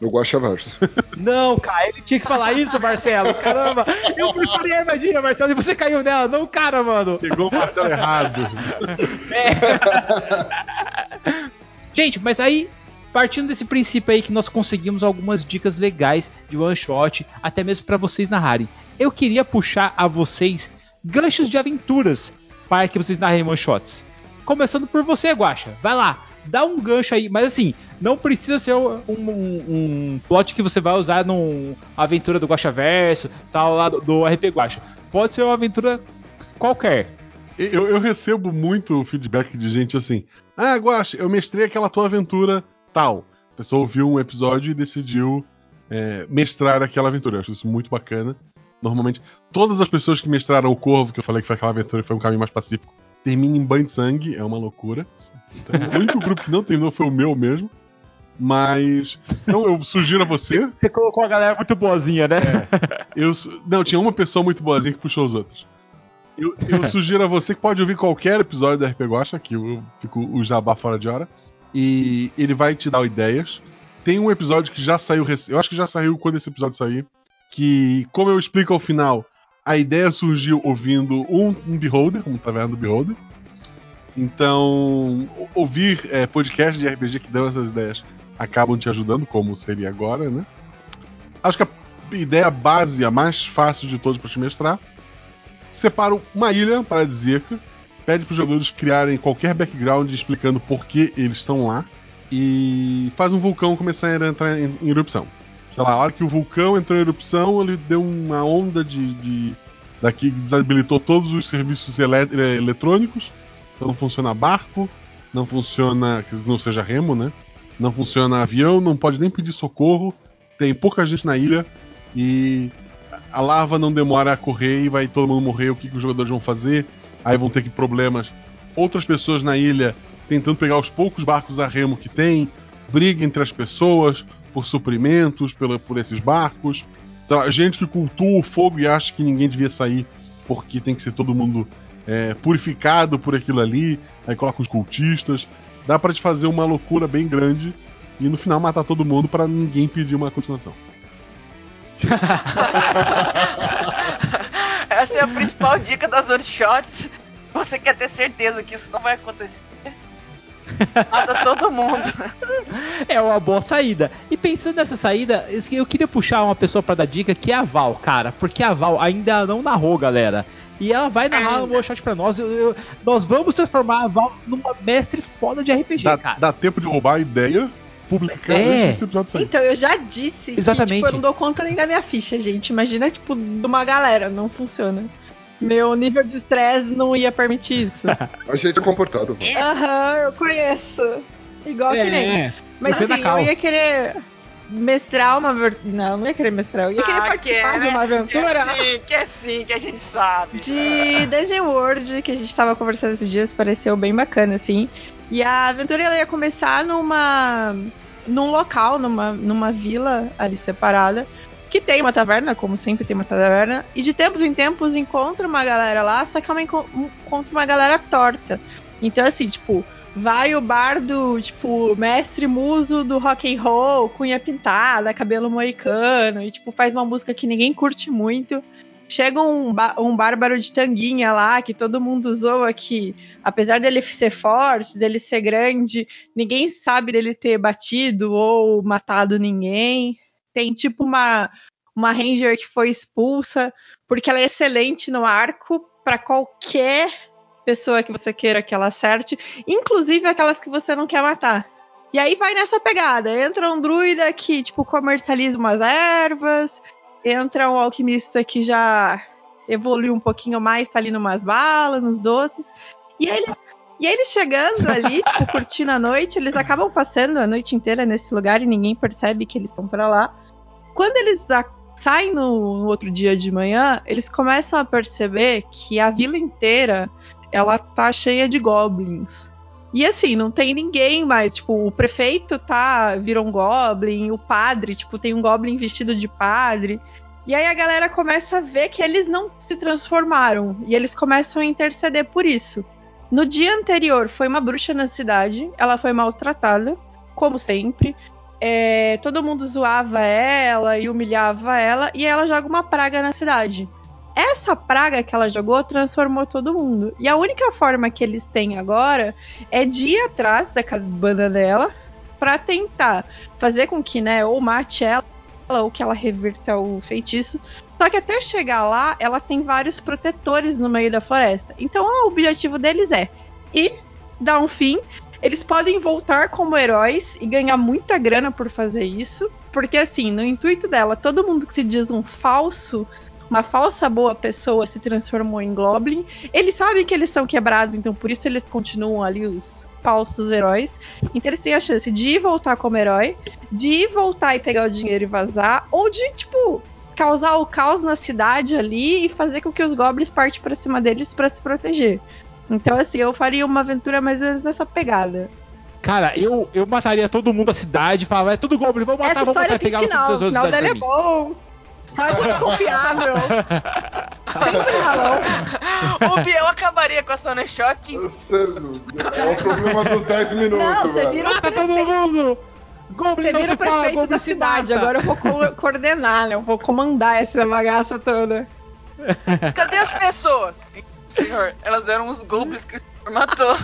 Speaker 5: No Guaxaverso.
Speaker 1: Não, cara, ele tinha que falar isso, Marcelo. Caramba, eu preparei a armadilha, Marcelo, e você caiu nela. Não, cara, mano.
Speaker 3: Pegou o Marcelo errado.
Speaker 1: Gente, mas aí, partindo desse princípio aí que nós conseguimos algumas dicas legais de one shot, até mesmo pra vocês narrarem, eu queria puxar a vocês ganchos de aventuras para que vocês narrem one shots. Começando por você, Guaxa. Vai lá, dá um gancho aí, mas assim, não precisa ser um, um- um plot que você vai usar numa aventura do Guaxa Verso, tal, lá do, do RP Guaxa. Pode ser uma aventura qualquer.
Speaker 3: Eu, eu recebo muito feedback de gente assim: Ah, Guache, eu mestrei aquela tua aventura tal. A pessoa ouviu um episódio e decidiu é, mestrar aquela aventura. Eu acho isso muito bacana. Normalmente, todas as pessoas que mestraram o Corvo, que eu falei que foi aquela aventura que foi um caminho mais pacífico, terminam em banho de sangue, é uma loucura. Então, o único grupo que não terminou foi o meu mesmo. Mas. Então, eu sugiro a você.
Speaker 1: Você colocou a galera muito boazinha, né?
Speaker 3: Eu, su- não, tinha uma pessoa muito boazinha que puxou os outros. Eu, eu sugiro a você que pode ouvir qualquer episódio da RP Guacha, que eu fico o jabá fora de hora. E ele vai te dar ideias. Tem um episódio que já saiu, eu acho que já saiu quando esse episódio sair. Que, como eu explico ao final, a ideia surgiu ouvindo um, um Beholder, como tá vendo o Beholder. Então, ouvir é, podcast de RPG que dão essas ideias acabam te ajudando, como seria agora, né? Acho que a ideia base, a mais fácil de todos para te mestrar, separa uma ilha paradisíaca, pede para os jogadores criarem qualquer background explicando por que eles estão lá e faz um vulcão começar a entrar em, em erupção. Sei lá, a hora que o vulcão entrou em erupção, ele deu uma onda de. de daqui que desabilitou todos os serviços eh, eletrônicos. Então não funciona barco, não funciona. que não seja remo, né? Não funciona avião, não pode nem pedir socorro. Tem pouca gente na ilha e a lava não demora a correr e vai todo mundo morrer. O que, que os jogadores vão fazer? Aí vão ter que problemas. Outras pessoas na ilha tentando pegar os poucos barcos a remo que tem, briga entre as pessoas por suprimentos pela, por esses barcos. Lá, gente que cultua o fogo e acha que ninguém devia sair porque tem que ser todo mundo é, purificado por aquilo ali. Aí coloca os cultistas. Dá pra te fazer uma loucura bem grande e no final matar todo mundo pra ninguém pedir uma continuação.
Speaker 2: Essa é a principal dica das one shots. Você quer ter certeza que isso não vai acontecer? Mata todo mundo.
Speaker 1: É uma boa saída. E pensando nessa saída, eu eu queria puxar uma pessoa pra dar dica, que é a Val, cara. Porque a Val ainda não narrou, galera. E ela vai narrar um shot pra nós. Eu- eu- nós vamos transformar a Val numa mestre foda de RPG,
Speaker 3: Dá,
Speaker 1: cara.
Speaker 3: dá tempo de roubar a ideia, publicar
Speaker 1: É.
Speaker 3: desse episódio sair.
Speaker 4: Então, eu já disse
Speaker 1: Exatamente.
Speaker 4: que tipo, eu não dou conta nem da minha ficha, gente. Imagina, tipo, de uma galera, não funciona. Meu nível de estresse não ia permitir isso.
Speaker 5: A gente é comportado.
Speaker 4: Aham, eu conheço. Igual que nem.
Speaker 1: É,
Speaker 4: Mas
Speaker 1: você
Speaker 4: assim, eu ia querer mestrar uma. ver- Não, não ia querer mestrar. Eu ia querer
Speaker 2: Ah,
Speaker 4: participar
Speaker 2: quer,
Speaker 4: de uma
Speaker 2: né?
Speaker 4: aventura.
Speaker 2: Que é sim, que é sim, que a gente sabe.
Speaker 4: de Dungeon World, que a gente tava conversando esses dias, pareceu bem bacana, assim. E a aventura ela ia começar numa. num local, numa, numa vila ali separada, que tem uma taverna, como sempre tem uma taverna, e de tempos em tempos encontra uma galera lá, só que ela enco- encontra uma galera torta. Então, assim, tipo, vai o bardo, tipo, mestre muso do rock and roll, cunha pintada, cabelo moicano, e, tipo, faz uma música que ninguém curte muito. Chega um, um bárbaro de tanguinha lá, que todo mundo zoa que, apesar dele ser forte, dele ser grande, ninguém sabe dele ter batido ou matado ninguém. Tem tipo uma, uma ranger que foi expulsa porque ela é excelente no arco para qualquer pessoa que você queira que ela acerte, inclusive aquelas que você não quer matar. E aí vai nessa pegada. Entra um druida que, tipo, comercializa umas ervas. Entra um alquimista que já evoluiu um pouquinho mais, tá ali numas balas, nos doces. E aí, eles- e aí eles chegando ali, tipo, curtindo a noite, eles acabam passando a noite inteira nesse lugar e ninguém percebe que eles estão pra lá. Quando eles saem no, no outro dia de manhã, eles começam a perceber que a vila inteira ela tá cheia de goblins. E assim, não tem ninguém mais. Tipo, o prefeito tá. virou um goblin, o padre, tipo, tem um goblin vestido de padre. E aí a galera começa a ver que eles não se transformaram. E eles começam a interceder por isso. No dia anterior foi uma bruxa na cidade. Ela foi maltratada, como sempre. É, todo mundo zoava ela e humilhava ela. E ela joga uma praga na cidade. Essa praga que ela jogou transformou todo mundo. E a única forma que eles têm agora é de ir atrás da cabana dela pra tentar fazer com que, né, ou mate ela ou que ela reverta o feitiço. Só que até chegar lá, ela tem vários protetores no meio da floresta. Então, o objetivo deles é ir dar um fim. Eles podem voltar como heróis e ganhar muita grana por fazer isso. Porque, assim, no intuito dela, todo mundo que se diz um falso uma falsa boa pessoa se transformou em Goblin. Eles sabem que eles são quebrados, então por isso eles continuam ali os falsos heróis. Então eles têm a chance de ir voltar como herói, de ir voltar e pegar o dinheiro e vazar, ou de, tipo, causar o caos na cidade ali e fazer com que os goblins partam pra cima deles pra se proteger. Então, assim, eu faria uma aventura mais ou menos nessa pegada.
Speaker 1: Cara, eu, eu mataria todo mundo da cidade, falava, é tudo Goblin, vamos matar,
Speaker 4: Essa
Speaker 1: vamos matar, pegar
Speaker 4: final, o final dela é bom. Só gente confiável.
Speaker 2: O Biel acabaria com a Sony Shot em
Speaker 5: Sério, é o problema dos 10 minutos,
Speaker 4: Não, você vira o prefeito. Você vira o prefeito da cidade,
Speaker 1: mata.
Speaker 4: agora eu vou co- coordenar, né? Eu vou comandar essa bagaça toda.
Speaker 2: Cadê as pessoas? Senhor, elas eram os goblins que matou.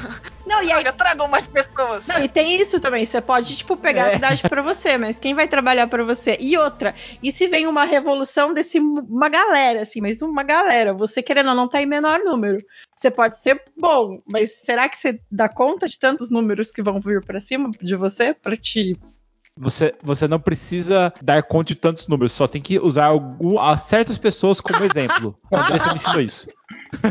Speaker 4: Não, e aí.
Speaker 2: Olha, tragam mais pessoas.
Speaker 4: Não, e tem isso também. Você pode, tipo, pegar a
Speaker 1: É.
Speaker 4: cidade pra você, mas quem vai trabalhar pra você? E outra, e se vem uma revolução desse uma galera, assim, mas uma galera, você querendo ou não tá em menor número. Você pode ser bom, mas será que você dá conta de tantos números que vão vir pra cima de você pra te
Speaker 1: Você, você não precisa dar conta de tantos números, só tem que usar algum, a certas pessoas como exemplo. A Andressa me ensinou isso.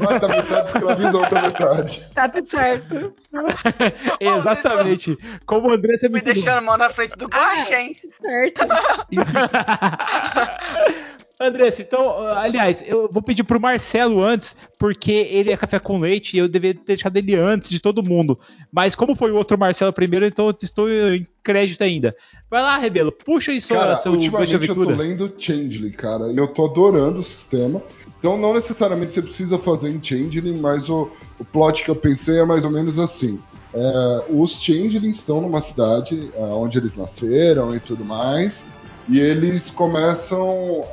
Speaker 5: Mata metade, escraviza a outra metade.
Speaker 4: Tá tudo certo.
Speaker 1: Exatamente. Como a Andressa me
Speaker 2: Me
Speaker 1: ensinou.
Speaker 2: deixando mal na frente do guache, hein?
Speaker 4: Certo.
Speaker 1: Andressa, então, aliás, eu vou pedir pro Marcelo antes, porque ele é café com leite e eu deveria ter deixado ele antes de todo mundo. Mas como foi o outro Marcelo primeiro, então eu estou em crédito ainda. Vai lá, Rebelo, puxa sua,
Speaker 5: Cara,
Speaker 1: seu
Speaker 5: ultimamente eu tô lendo Changeling, cara, e eu tô adorando o sistema. Então não necessariamente você precisa fazer em Changeling, mas o, o plot que eu pensei é mais ou menos assim. É, os Changelings estão numa cidade é, onde eles nasceram e tudo mais, e eles começam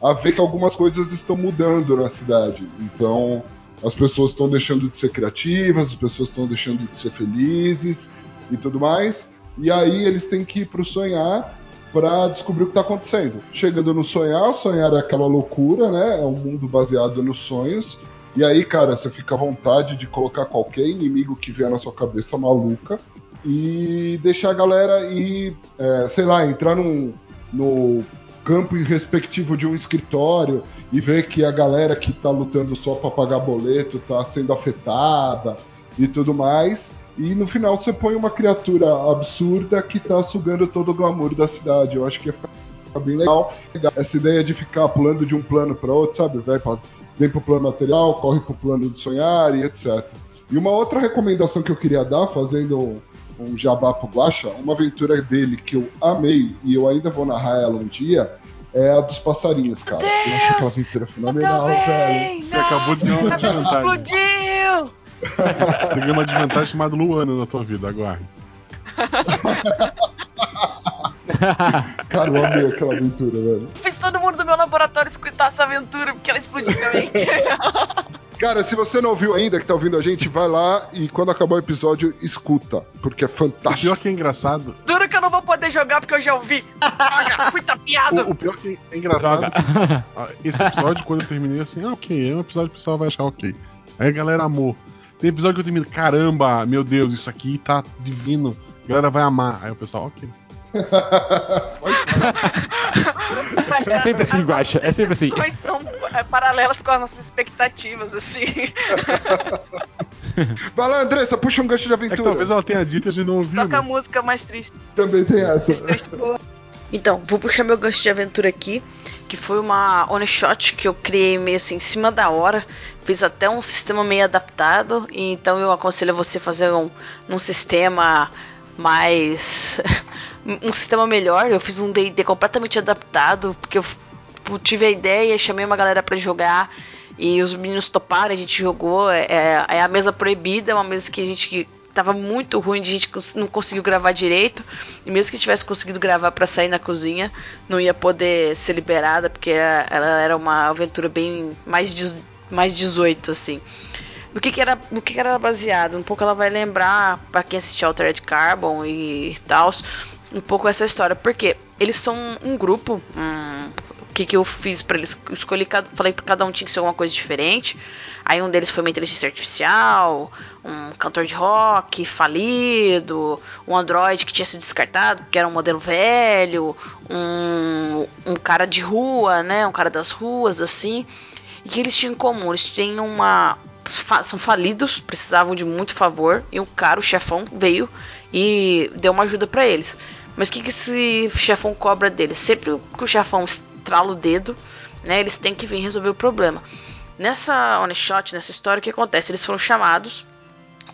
Speaker 5: a, a ver que algumas coisas estão mudando na cidade. Então as pessoas estão deixando de ser criativas, as pessoas estão deixando de ser felizes e tudo mais. E aí eles têm que ir pro sonhar para descobrir o que tá acontecendo. Chegando no sonhar, sonhar é aquela loucura, né? É um mundo baseado nos sonhos. E aí, cara, você fica à vontade de colocar qualquer inimigo que vier na sua cabeça maluca e deixar a galera ir, é, sei lá, entrar num, no campo respectivo de um escritório e ver que a galera que tá lutando só para pagar boleto tá sendo afetada e tudo mais. E no final você põe uma criatura absurda que tá sugando todo o glamour da cidade. Eu acho que ia ficar bem legal. Essa ideia de ficar pulando de um plano para outro, sabe? Vai pra, vem pro plano material, corre pro plano de sonhar e etc. E uma outra recomendação que eu queria dar, fazendo um jabá pro Guaxa, uma aventura dele que eu amei e eu ainda vou narrar ela um dia, é a dos passarinhos, cara. eu acho aquela aventura fenomenal, velho.
Speaker 3: Você acabou de ganhar uma desvantagem.
Speaker 2: Explodiu!
Speaker 3: Você ganhou uma desvantagem chamada Luana na tua vida, aguarde.
Speaker 5: Cara, eu amei aquela aventura, velho.
Speaker 2: Fez todo mundo do meu laboratório escutar essa aventura porque ela explodiu minha mente.
Speaker 5: Cara, se você não ouviu ainda, que tá ouvindo a gente, vai lá e quando acabar o episódio, escuta, porque é
Speaker 3: O
Speaker 5: fantástico.
Speaker 3: pior que é engraçado.
Speaker 2: Duro que eu não vou poder jogar porque eu já ouvi. Droga, fui tapeado.
Speaker 3: O, o pior que é engraçado. que, ah, esse episódio, quando eu terminei assim, ah, ok, é um episódio que o pessoal vai achar ok. Aí a galera amou. Tem episódio que eu termino, caramba, meu Deus, isso aqui tá divino. A galera vai amar. Aí o pessoal, ok.
Speaker 1: É sempre assim, Guaxa, é sempre assim.
Speaker 2: As pessoas são é, paralelas com as nossas expectativas, assim.
Speaker 5: Vai lá, Andressa, puxa um gancho de
Speaker 3: É que
Speaker 5: aventura.
Speaker 3: talvez ela tenha dito e a gente não ouviu.
Speaker 2: Toca a
Speaker 3: né?
Speaker 2: música mais triste.
Speaker 5: Também tem essa.
Speaker 2: Então, vou puxar meu gancho de aventura aqui, que foi uma one shot que eu criei meio assim em cima da hora. Fiz até um sistema meio adaptado, então eu aconselho você fazer um, um sistema mais. um sistema melhor. Eu fiz um DD completamente adaptado, porque eu tive a ideia, chamei uma galera pra jogar. E os meninos toparam, a gente jogou. É, é- é a mesa proibida, é uma mesa que a gente tava muito ruim, de a gente não conseguiu gravar direito. E mesmo que tivesse conseguido gravar pra sair na cozinha, não ia poder ser liberada, porque era- ela era uma aventura bem mais, mais 18, assim. Do que, que era, do que, que era baseado? Um pouco ela vai lembrar, pra quem assistiu Altered Carbon e tal, um pouco essa história. Porque eles são um grupo. o que, que eu fiz pra eles? Escolhi, falei pra cada um tinha que ser alguma coisa diferente. Aí um deles foi uma inteligência artificial, um cantor de rock falido, um androide que tinha sido descartado, que era um modelo velho, um, um cara de rua, né? Um cara das ruas, assim. E que eles tinham em comum? Eles têm uma. Fa- São falidos, precisavam de muito favor. E um cara, chefão, veio e deu uma ajuda pra eles. Mas o que, que esse chefão cobra deles? Sempre que o chefão estrala o dedo, né? Eles têm que vir resolver o problema. Nessa one shot, nessa história, o que acontece? Eles foram chamados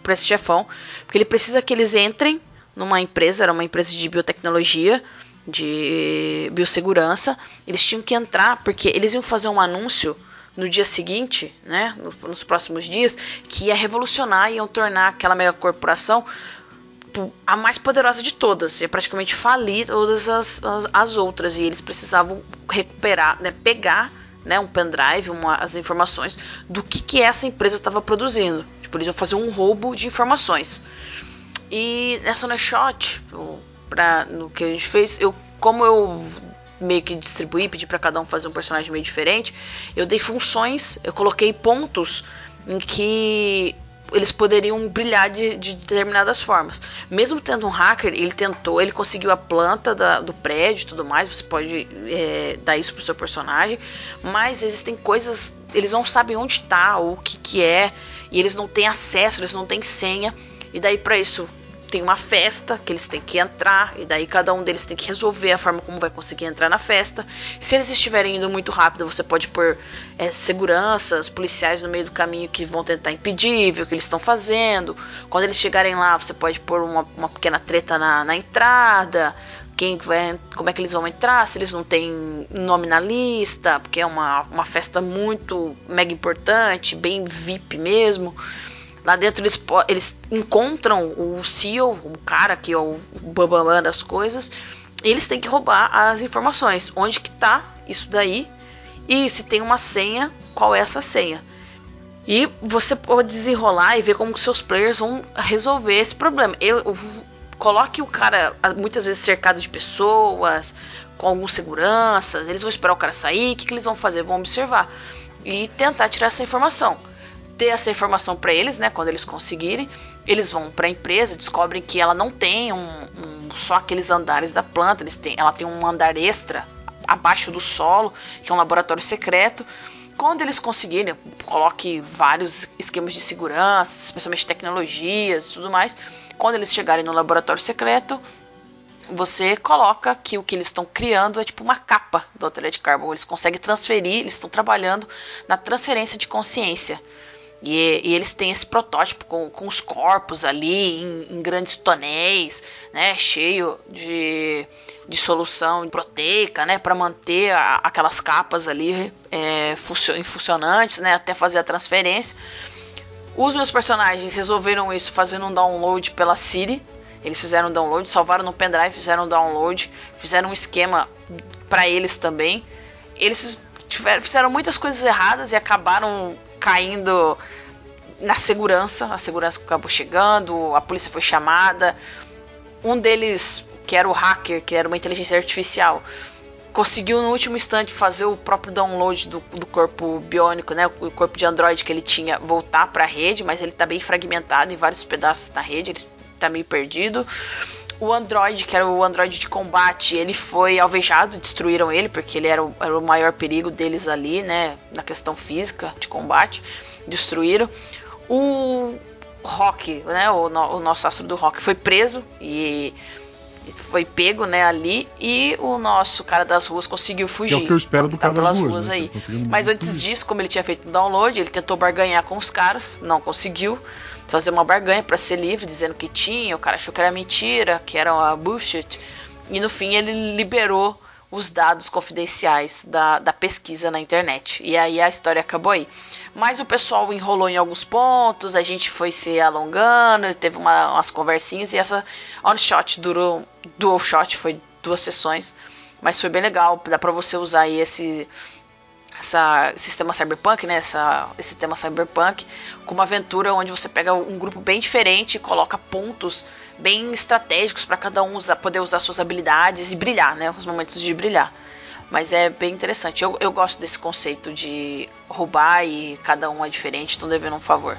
Speaker 2: para esse chefão, porque ele precisa que eles entrem numa empresa, era uma empresa de biotecnologia, de biossegurança. Eles tinham que entrar porque eles iam fazer um anúncio no dia seguinte, né, no- nos próximos dias, que ia revolucionar e iam tornar aquela megacorporação tipo, a mais poderosa de todas, ia praticamente falir todas as, as, as outras e eles precisavam recuperar, né, pegar né, um pendrive, uma, as informações do que, que essa empresa estava produzindo. Tipo, eles iam fazer um roubo de informações. E nessa one shot, o- pra, no que a gente fez, eu como eu meio que distribuí, pedi para cada um fazer um personagem meio diferente, eu dei funções, eu coloquei pontos em que eles poderiam brilhar de, de determinadas formas. Mesmo tendo um hacker, ele tentou, ele conseguiu a planta da- do prédio e tudo mais, você pode é, dar isso pro seu personagem, mas existem coisas, eles não sabem onde está ou o que, que é, e eles não têm acesso, eles não têm senha, e daí para isso tem uma festa que eles têm que entrar, e daí cada um deles tem que resolver a forma como vai conseguir entrar na festa. Se eles estiverem indo muito rápido, você pode pôr é, seguranças, policiais no meio do caminho que vão tentar impedir, o que eles estão fazendo. Quando eles chegarem lá, você pode pôr uma, uma pequena treta na, na entrada. Quem que vai, como é que eles vão entrar, se eles não têm nome na lista, porque é uma, uma festa muito mega importante, bem VIP mesmo. Lá dentro eles, eles encontram o CEO, o cara que é o bambam das coisas, e eles têm que roubar as informações. Onde que tá isso daí? E se tem uma senha, qual é essa senha? E você pode desenrolar e ver como que seus players vão resolver esse problema. Eu, eu- coloque o cara ah, muitas vezes cercado de pessoas, com alguns seguranças, eles vão esperar o cara sair, o que, que eles vão fazer? Vão observar e tentar tirar essa informação ter essa informação para eles, né? Quando eles conseguirem, eles vão para a empresa, descobrem que ela não tem um, um- só aqueles andares da planta, eles têm, ela tem um andar extra abaixo do solo, que é um laboratório secreto. Quando eles conseguirem, coloque vários esquemas de segurança, especialmente tecnologias tudo mais. Quando eles chegarem no laboratório secreto, você coloca que o que eles estão criando é tipo uma capa do Altered Carbon. Eles conseguem transferir, eles estão trabalhando na transferência de consciência. E, e eles têm esse protótipo com, com os corpos ali em, em grandes tonéis, né, cheio de, de solução proteica, né, para manter a, aquelas capas ali é, funcio- funcionantes, né, até fazer a transferência. Os meus personagens resolveram isso fazendo um download pela Siri. Eles fizeram um download, salvaram no pendrive, fizeram um download, fizeram um esquema para eles também. Eles tiveram, fizeram muitas coisas erradas e acabaram caindo na segurança. A segurança acabou chegando, a polícia foi chamada. Um deles, que era o hacker, que era uma inteligência artificial, conseguiu no último instante fazer o próprio download do, do corpo biônico, né, o corpo de Android que ele tinha, voltar para a rede, mas ele está bem fragmentado em vários pedaços na rede, está meio perdido. O Android, que era o Android de combate, ele foi alvejado, destruíram ele, porque ele era o, era o maior perigo deles ali, né, na questão física de combate, destruíram. O Rock, né, o, o nosso astro do Rock foi preso e foi pego, né, ali e o nosso cara das ruas conseguiu
Speaker 3: Que
Speaker 2: fugir.
Speaker 3: é o que eu espero do
Speaker 2: Tá
Speaker 3: cara das
Speaker 2: pelas
Speaker 3: ruas.
Speaker 2: ruas
Speaker 3: né?
Speaker 2: aí.
Speaker 3: Tá
Speaker 2: Mas antes
Speaker 3: isso.
Speaker 2: disso, como ele tinha feito o download, ele tentou barganhar com os caras, não conseguiu fazer uma barganha para ser livre, dizendo que tinha, o cara achou que era mentira, que era uma bullshit, e no fim ele liberou os dados confidenciais da, da pesquisa na internet. E aí a história acabou aí. Mas o pessoal enrolou em alguns pontos, a gente foi se alongando, teve uma- umas conversinhas e essa on shot durou, dual shot, foi duas sessões, mas foi bem legal, dá pra você usar aí esse essa sistema cyberpunk, né, essa, esse sistema cyberpunk, com uma aventura onde você pega um grupo bem diferente e coloca pontos bem estratégicos para cada um usar, poder usar suas habilidades e brilhar, né, os momentos de brilhar. Mas é bem interessante. Eu, eu gosto desse conceito de roubar e cada um é diferente, estão devendo um favor.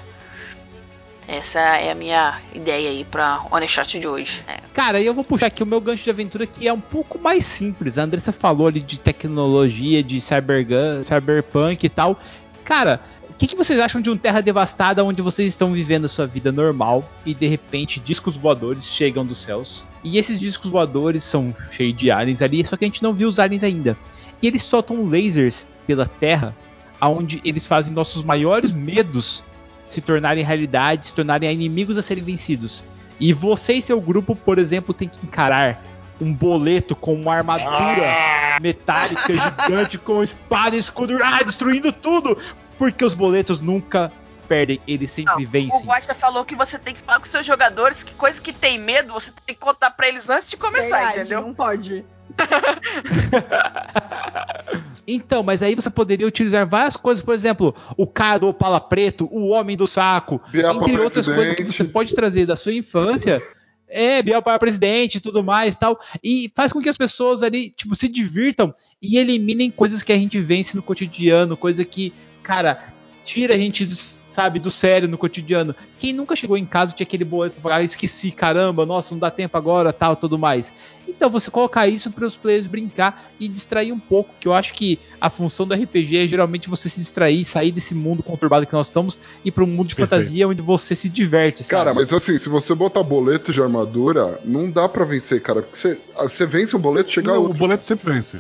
Speaker 2: Essa é a minha ideia aí pra One Shot de hoje. É.
Speaker 1: Cara, e eu vou puxar aqui o meu gancho de aventura que é um pouco mais simples. A Andressa falou ali de tecnologia, de cybergun, cyberpunk e tal. Cara, o que, que vocês acham de um Terra Devastada onde vocês estão vivendo a sua vida normal e de repente discos voadores chegam dos céus? E esses discos voadores são cheios de aliens ali, só que a gente não viu os aliens ainda. E eles soltam lasers pela Terra, aonde eles fazem nossos maiores medos se tornarem realidade, se tornarem inimigos a serem vencidos. E você e seu grupo, por exemplo, tem que encarar um boleto com uma armadura metálica gigante com espada e escudo, ah, destruindo tudo, porque os boletos nunca perdem, eles sempre
Speaker 2: O
Speaker 1: vencem.
Speaker 2: Guacha falou que você tem que falar com seus jogadores que coisa que tem medo, você tem que contar pra eles antes de começar,
Speaker 4: Verdade,
Speaker 2: entendeu?
Speaker 4: Não pode.
Speaker 1: Então, mas aí você poderia utilizar várias coisas, por exemplo, o cara do Opala Preto, o Homem do Saco, entre
Speaker 5: para
Speaker 1: outras coisas que
Speaker 5: presidente.
Speaker 1: você pode trazer da sua infância. É, Biel para presidente e tudo mais tal. E faz com que as pessoas ali, tipo, se divirtam e eliminem coisas que a gente vence no cotidiano, coisa que, cara, tira a gente, sabe, do sério no cotidiano. Quem nunca chegou em casa tinha aquele boleto pra pagar, esqueci, caramba, nossa, não dá tempo agora, tal, tudo mais. Então você colocar isso para os players brincar e distrair um pouco, que eu acho que a função do RPG é geralmente você se distrair, sair desse mundo conturbado que nós estamos e para um mundo de
Speaker 3: Perfeito.
Speaker 1: fantasia onde você se diverte, sabe?
Speaker 5: Cara, mas assim, se você botar boleto de armadura, não dá pra vencer, cara. Porque você, você vence um boleto, chega
Speaker 3: Não, o
Speaker 5: outro.
Speaker 3: boleto sempre vence.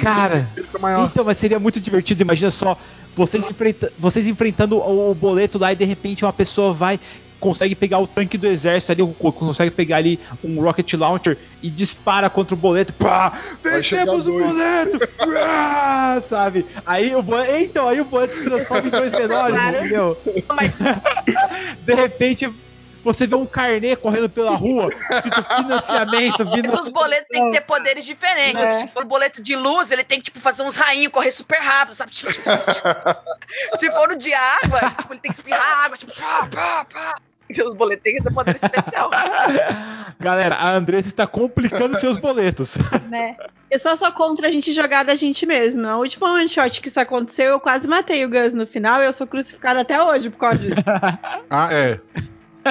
Speaker 1: Cara,
Speaker 3: fica maior.
Speaker 1: então, mas seria muito divertido, imagina só, vocês, enfrenta- vocês enfrentando o, boleto lá e de repente uma pessoa vai, consegue pegar o tanque do exército ali, co- consegue pegar ali um rocket launcher e dispara contra o boleto, pá, vencemos o boleto, Ah, sabe? Aí o boleto, então, aí o boleto se transforma em dois menores,
Speaker 4: Claro.
Speaker 1: entendeu?
Speaker 2: Mas
Speaker 1: De repente, você vê um carnê correndo pela rua, escrito financiamento, vindo...
Speaker 2: esses boletos têm que ter poderes diferentes.
Speaker 4: É.
Speaker 2: Se for o boleto de luz, ele tem que tipo, fazer uns rainhos, correr super rápido, sabe? Se for o de água, tipo, ele tem que espirrar água, tipo, pá, pá, pá. Os boletos têm que ter poder especial.
Speaker 1: Galera, a Andressa está complicando seus boletos.
Speaker 4: né? Eu só sou contra a gente jogar da gente mesmo. Na última one shot que isso aconteceu, eu quase matei o Gus no final e eu sou crucificada até hoje por causa disso.
Speaker 3: Ah, é.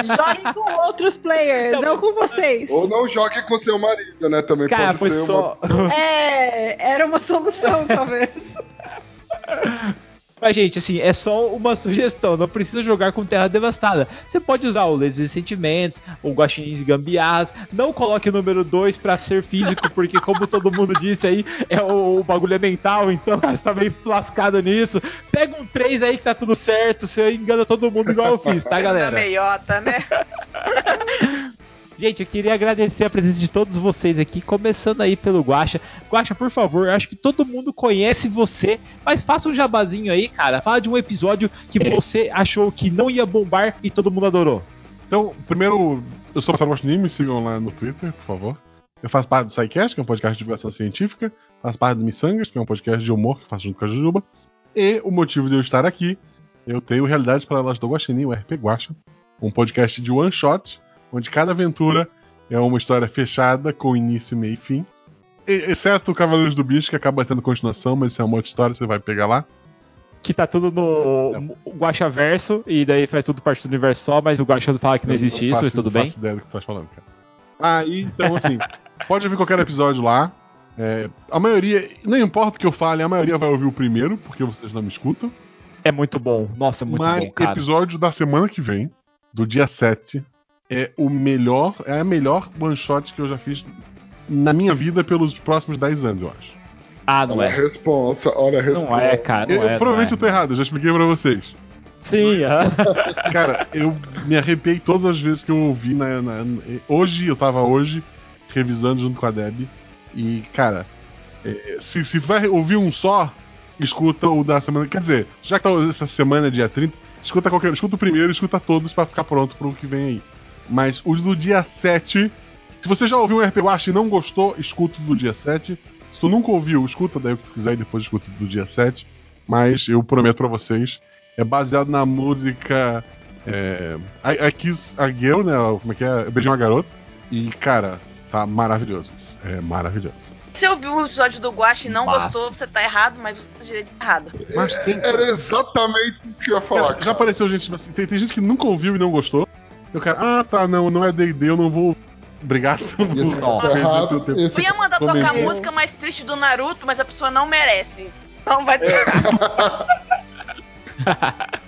Speaker 4: Joguem com outros players, não com vocês.
Speaker 5: Ou não jogue com seu marido, né? Também
Speaker 1: Cara,
Speaker 5: pode
Speaker 1: foi
Speaker 5: ser
Speaker 1: só.
Speaker 4: É, era uma solução, talvez.
Speaker 1: Mas, gente, assim, é só uma sugestão. Não precisa jogar com terra devastada. Você pode usar o Laser de Sentimentos, o Guaxinins e Gambiás. Não coloque o número 2 pra ser físico, porque, como todo mundo disse aí, é o, o bagulho é mental. Então, cara, você tá meio lascado nisso. Pega um 3 aí que tá tudo certo. Você engana todo mundo igual eu fiz, tá,
Speaker 2: Na
Speaker 1: galera?
Speaker 2: meiota, né?
Speaker 1: Gente, eu queria agradecer a presença de todos vocês aqui, começando aí pelo Guaxa. Guaxa, por favor, eu acho que todo mundo conhece você, mas faça um jabazinho aí, cara. Fala de um episódio que você achou que não ia bombar e todo mundo adorou.
Speaker 3: Então, primeiro, eu sou o Marcelo Guaxinim, me sigam lá no Twitter, por favor. Eu faço parte do SciCast, que é um podcast de divulgação científica. Faço parte do Missangas, que é um podcast de humor que eu faço junto com a Jujuba. E o motivo de eu estar aqui, eu tenho Realidades Paralelas do Guaxinim, o RP Guaxa. Um podcast de one shot, onde cada aventura é uma história fechada, com início, meio e fim. E- exceto o Cavaleiros do Bicho, que acaba tendo continuação, mas isso é uma outra história, você vai pegar lá.
Speaker 1: Que tá tudo no Guaxa Verso, e daí faz tudo parte do universo só, mas o Guaxa fala que não existe isso, mas tudo
Speaker 3: não
Speaker 1: bem.
Speaker 3: faço ideia do que tu tá falando, cara. Aí, então, assim, pode ouvir qualquer episódio lá. É, a maioria, não importa o que eu fale, a maioria vai ouvir o primeiro, porque vocês não me escutam.
Speaker 1: É muito bom. Nossa, muito
Speaker 3: Mas
Speaker 1: bom, cara.
Speaker 3: episódio da semana que vem, do dia 7, é o melhor, é a melhor one shot que eu já fiz na minha vida pelos próximos 10 anos, eu acho.
Speaker 1: Ah, não
Speaker 5: Olha a
Speaker 1: é.
Speaker 5: responsa, olha a responsa.
Speaker 1: Não é, cara. Não
Speaker 3: Eu-
Speaker 1: é,
Speaker 3: provavelmente
Speaker 1: não
Speaker 3: eu tô errado, eu já expliquei pra vocês.
Speaker 1: Sim, aham.
Speaker 3: Cara, eu me arrepiei todas as vezes que eu ouvi na, na- Hoje, eu tava hoje revisando junto com a Deb. E, cara, é, se, se vai ouvir um só, escuta o da semana. Quer dizer, já que tá essa semana, dia 30, escuta qualquer. Escuta o primeiro, escuta todos pra ficar pronto pro que vem aí. Mas os do dia 7. Se você já ouviu um RP Watch e não gostou, escuta o do dia 7. Se tu nunca ouviu, escuta daí o que tu quiser e depois escuta o do dia 7. Mas eu prometo pra vocês, é baseado na música é, I, I Kiss a Girl, né? Como é que é? Eu beijei uma garota. E, cara, tá maravilhoso isso. É maravilhoso.
Speaker 2: Se ouviu o episódio do Guache e não gostou, você tá errado, mas você tá direito errado.
Speaker 3: Mas tem.
Speaker 5: Era exatamente o que eu ia falar.
Speaker 3: Cara, já apareceu gente assim, tem, tem gente que nunca ouviu e não gostou. E o cara, ah, tá, não, não é DD, eu não vou. Obrigado.
Speaker 5: Esse cara tá
Speaker 3: Perder
Speaker 5: errado. Esse
Speaker 2: Eu ia mandar tocar a música mais triste do Naruto, mas a pessoa não merece. Não vai tocar.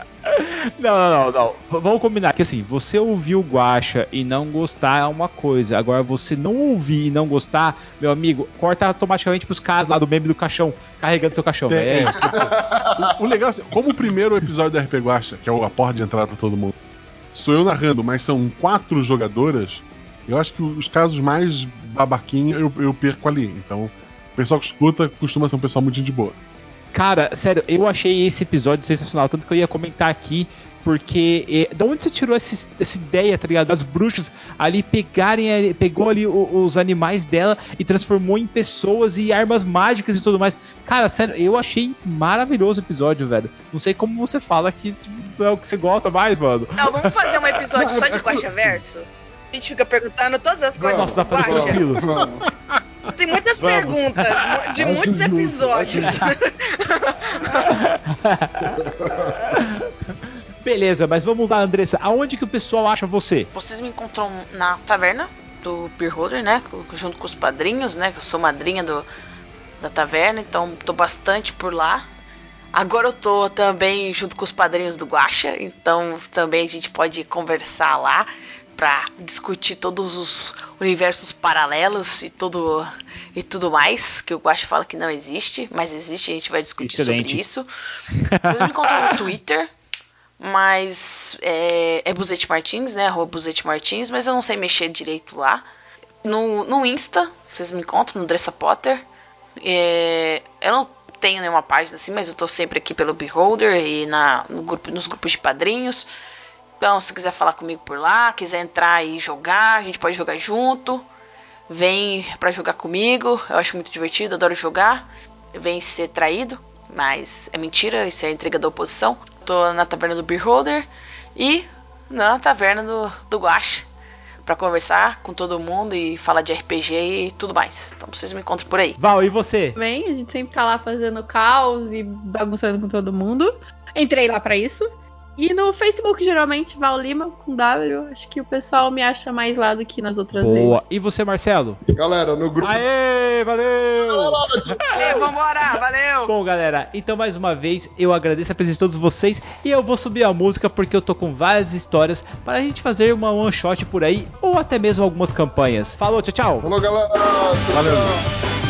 Speaker 1: Não, não, não, não. V- Vamos combinar que assim, você ouvir o Guacha e não gostar é uma coisa. Agora, você não ouvir e não gostar, meu amigo, corta automaticamente pros caras lá do meme do caixão, carregando seu caixão. É,
Speaker 3: É,
Speaker 1: isso.
Speaker 3: O, o legal é assim, como o primeiro episódio da RP Guacha, que é a porta de entrada pra todo mundo, sou eu narrando, mas são quatro jogadoras, eu acho que os casos mais babaquinhos eu, eu perco ali. Então, o pessoal que escuta costuma ser um pessoal muito de boa.
Speaker 1: Cara, sério, eu achei esse episódio sensacional, tanto que eu ia comentar aqui, porque eh, da onde você tirou esse- essa ideia, tá ligado? Das bruxas ali pegarem, ali- pegou ali o- os animais dela e transformou em pessoas e armas mágicas e tudo mais. Cara, sério, eu achei maravilhoso o episódio, velho. Não sei como você fala que tipo, é o que você gosta mais, mano.
Speaker 2: Não, vamos fazer um episódio só
Speaker 3: é-
Speaker 2: de
Speaker 3: é-
Speaker 2: Guacha Verso? A gente fica perguntando todas as coisas
Speaker 1: Nossa, dá pra fazer.
Speaker 5: Vamos.
Speaker 2: Tem muitas
Speaker 1: Vamos.
Speaker 2: perguntas, de
Speaker 5: Acho
Speaker 2: muitos
Speaker 5: justo,
Speaker 2: episódios.
Speaker 1: Beleza, mas vamos lá, Andressa. Aonde que o pessoal acha você?
Speaker 2: Vocês me encontram na taverna do Beer Holder, né? Junto com os padrinhos, né? Que eu sou madrinha do, da taverna, então tô bastante por lá. Agora eu tô também junto com os padrinhos do Guacha, então também a gente pode conversar lá pra discutir todos os universos paralelos e tudo e tudo mais que o Guacha fala que não existe, mas existe, a gente vai discutir
Speaker 1: Excelente.
Speaker 2: sobre isso. Vocês me encontram no Twitter, mas é, é Buzete Martins, né? Arroba Buzete Martins, mas eu não sei mexer direito lá. No, no Insta, vocês me encontram, no Dressa Potter. É, eu não tenho nenhuma página assim, mas eu tô sempre aqui pelo Beholder e na, no grupo, nos grupos de padrinhos. Então, se quiser falar comigo por lá, quiser entrar e jogar, a gente pode jogar junto. Vem pra jogar comigo, eu acho muito divertido, adoro jogar. Vem ser traído, mas é mentira, isso é intriga da oposição. Tô na taverna do Beholder e na taverna do, do Guache pra conversar com todo mundo e falar de RPG e tudo mais. Então vocês me encontram por aí.
Speaker 1: Val, e você?
Speaker 4: Bem, a gente sempre tá lá fazendo caos e bagunçando com todo mundo. Entrei lá pra isso. E no Facebook, geralmente, Val Lima com W. Acho que o pessoal me acha mais lá do que nas outras
Speaker 1: Boa.
Speaker 4: vezes.
Speaker 1: E você, Marcelo?
Speaker 5: Galera, no grupo.
Speaker 1: Aê, valeu!
Speaker 2: Ei, vambora, valeu!
Speaker 1: Bom, galera, então mais uma vez eu agradeço a presença de todos vocês e eu vou subir a música porque eu tô com várias histórias para a gente fazer uma one shot por aí ou até mesmo algumas campanhas. Falou, tchau, tchau!
Speaker 5: Falou, galera. Tchau,
Speaker 3: Valeu.
Speaker 5: tchau.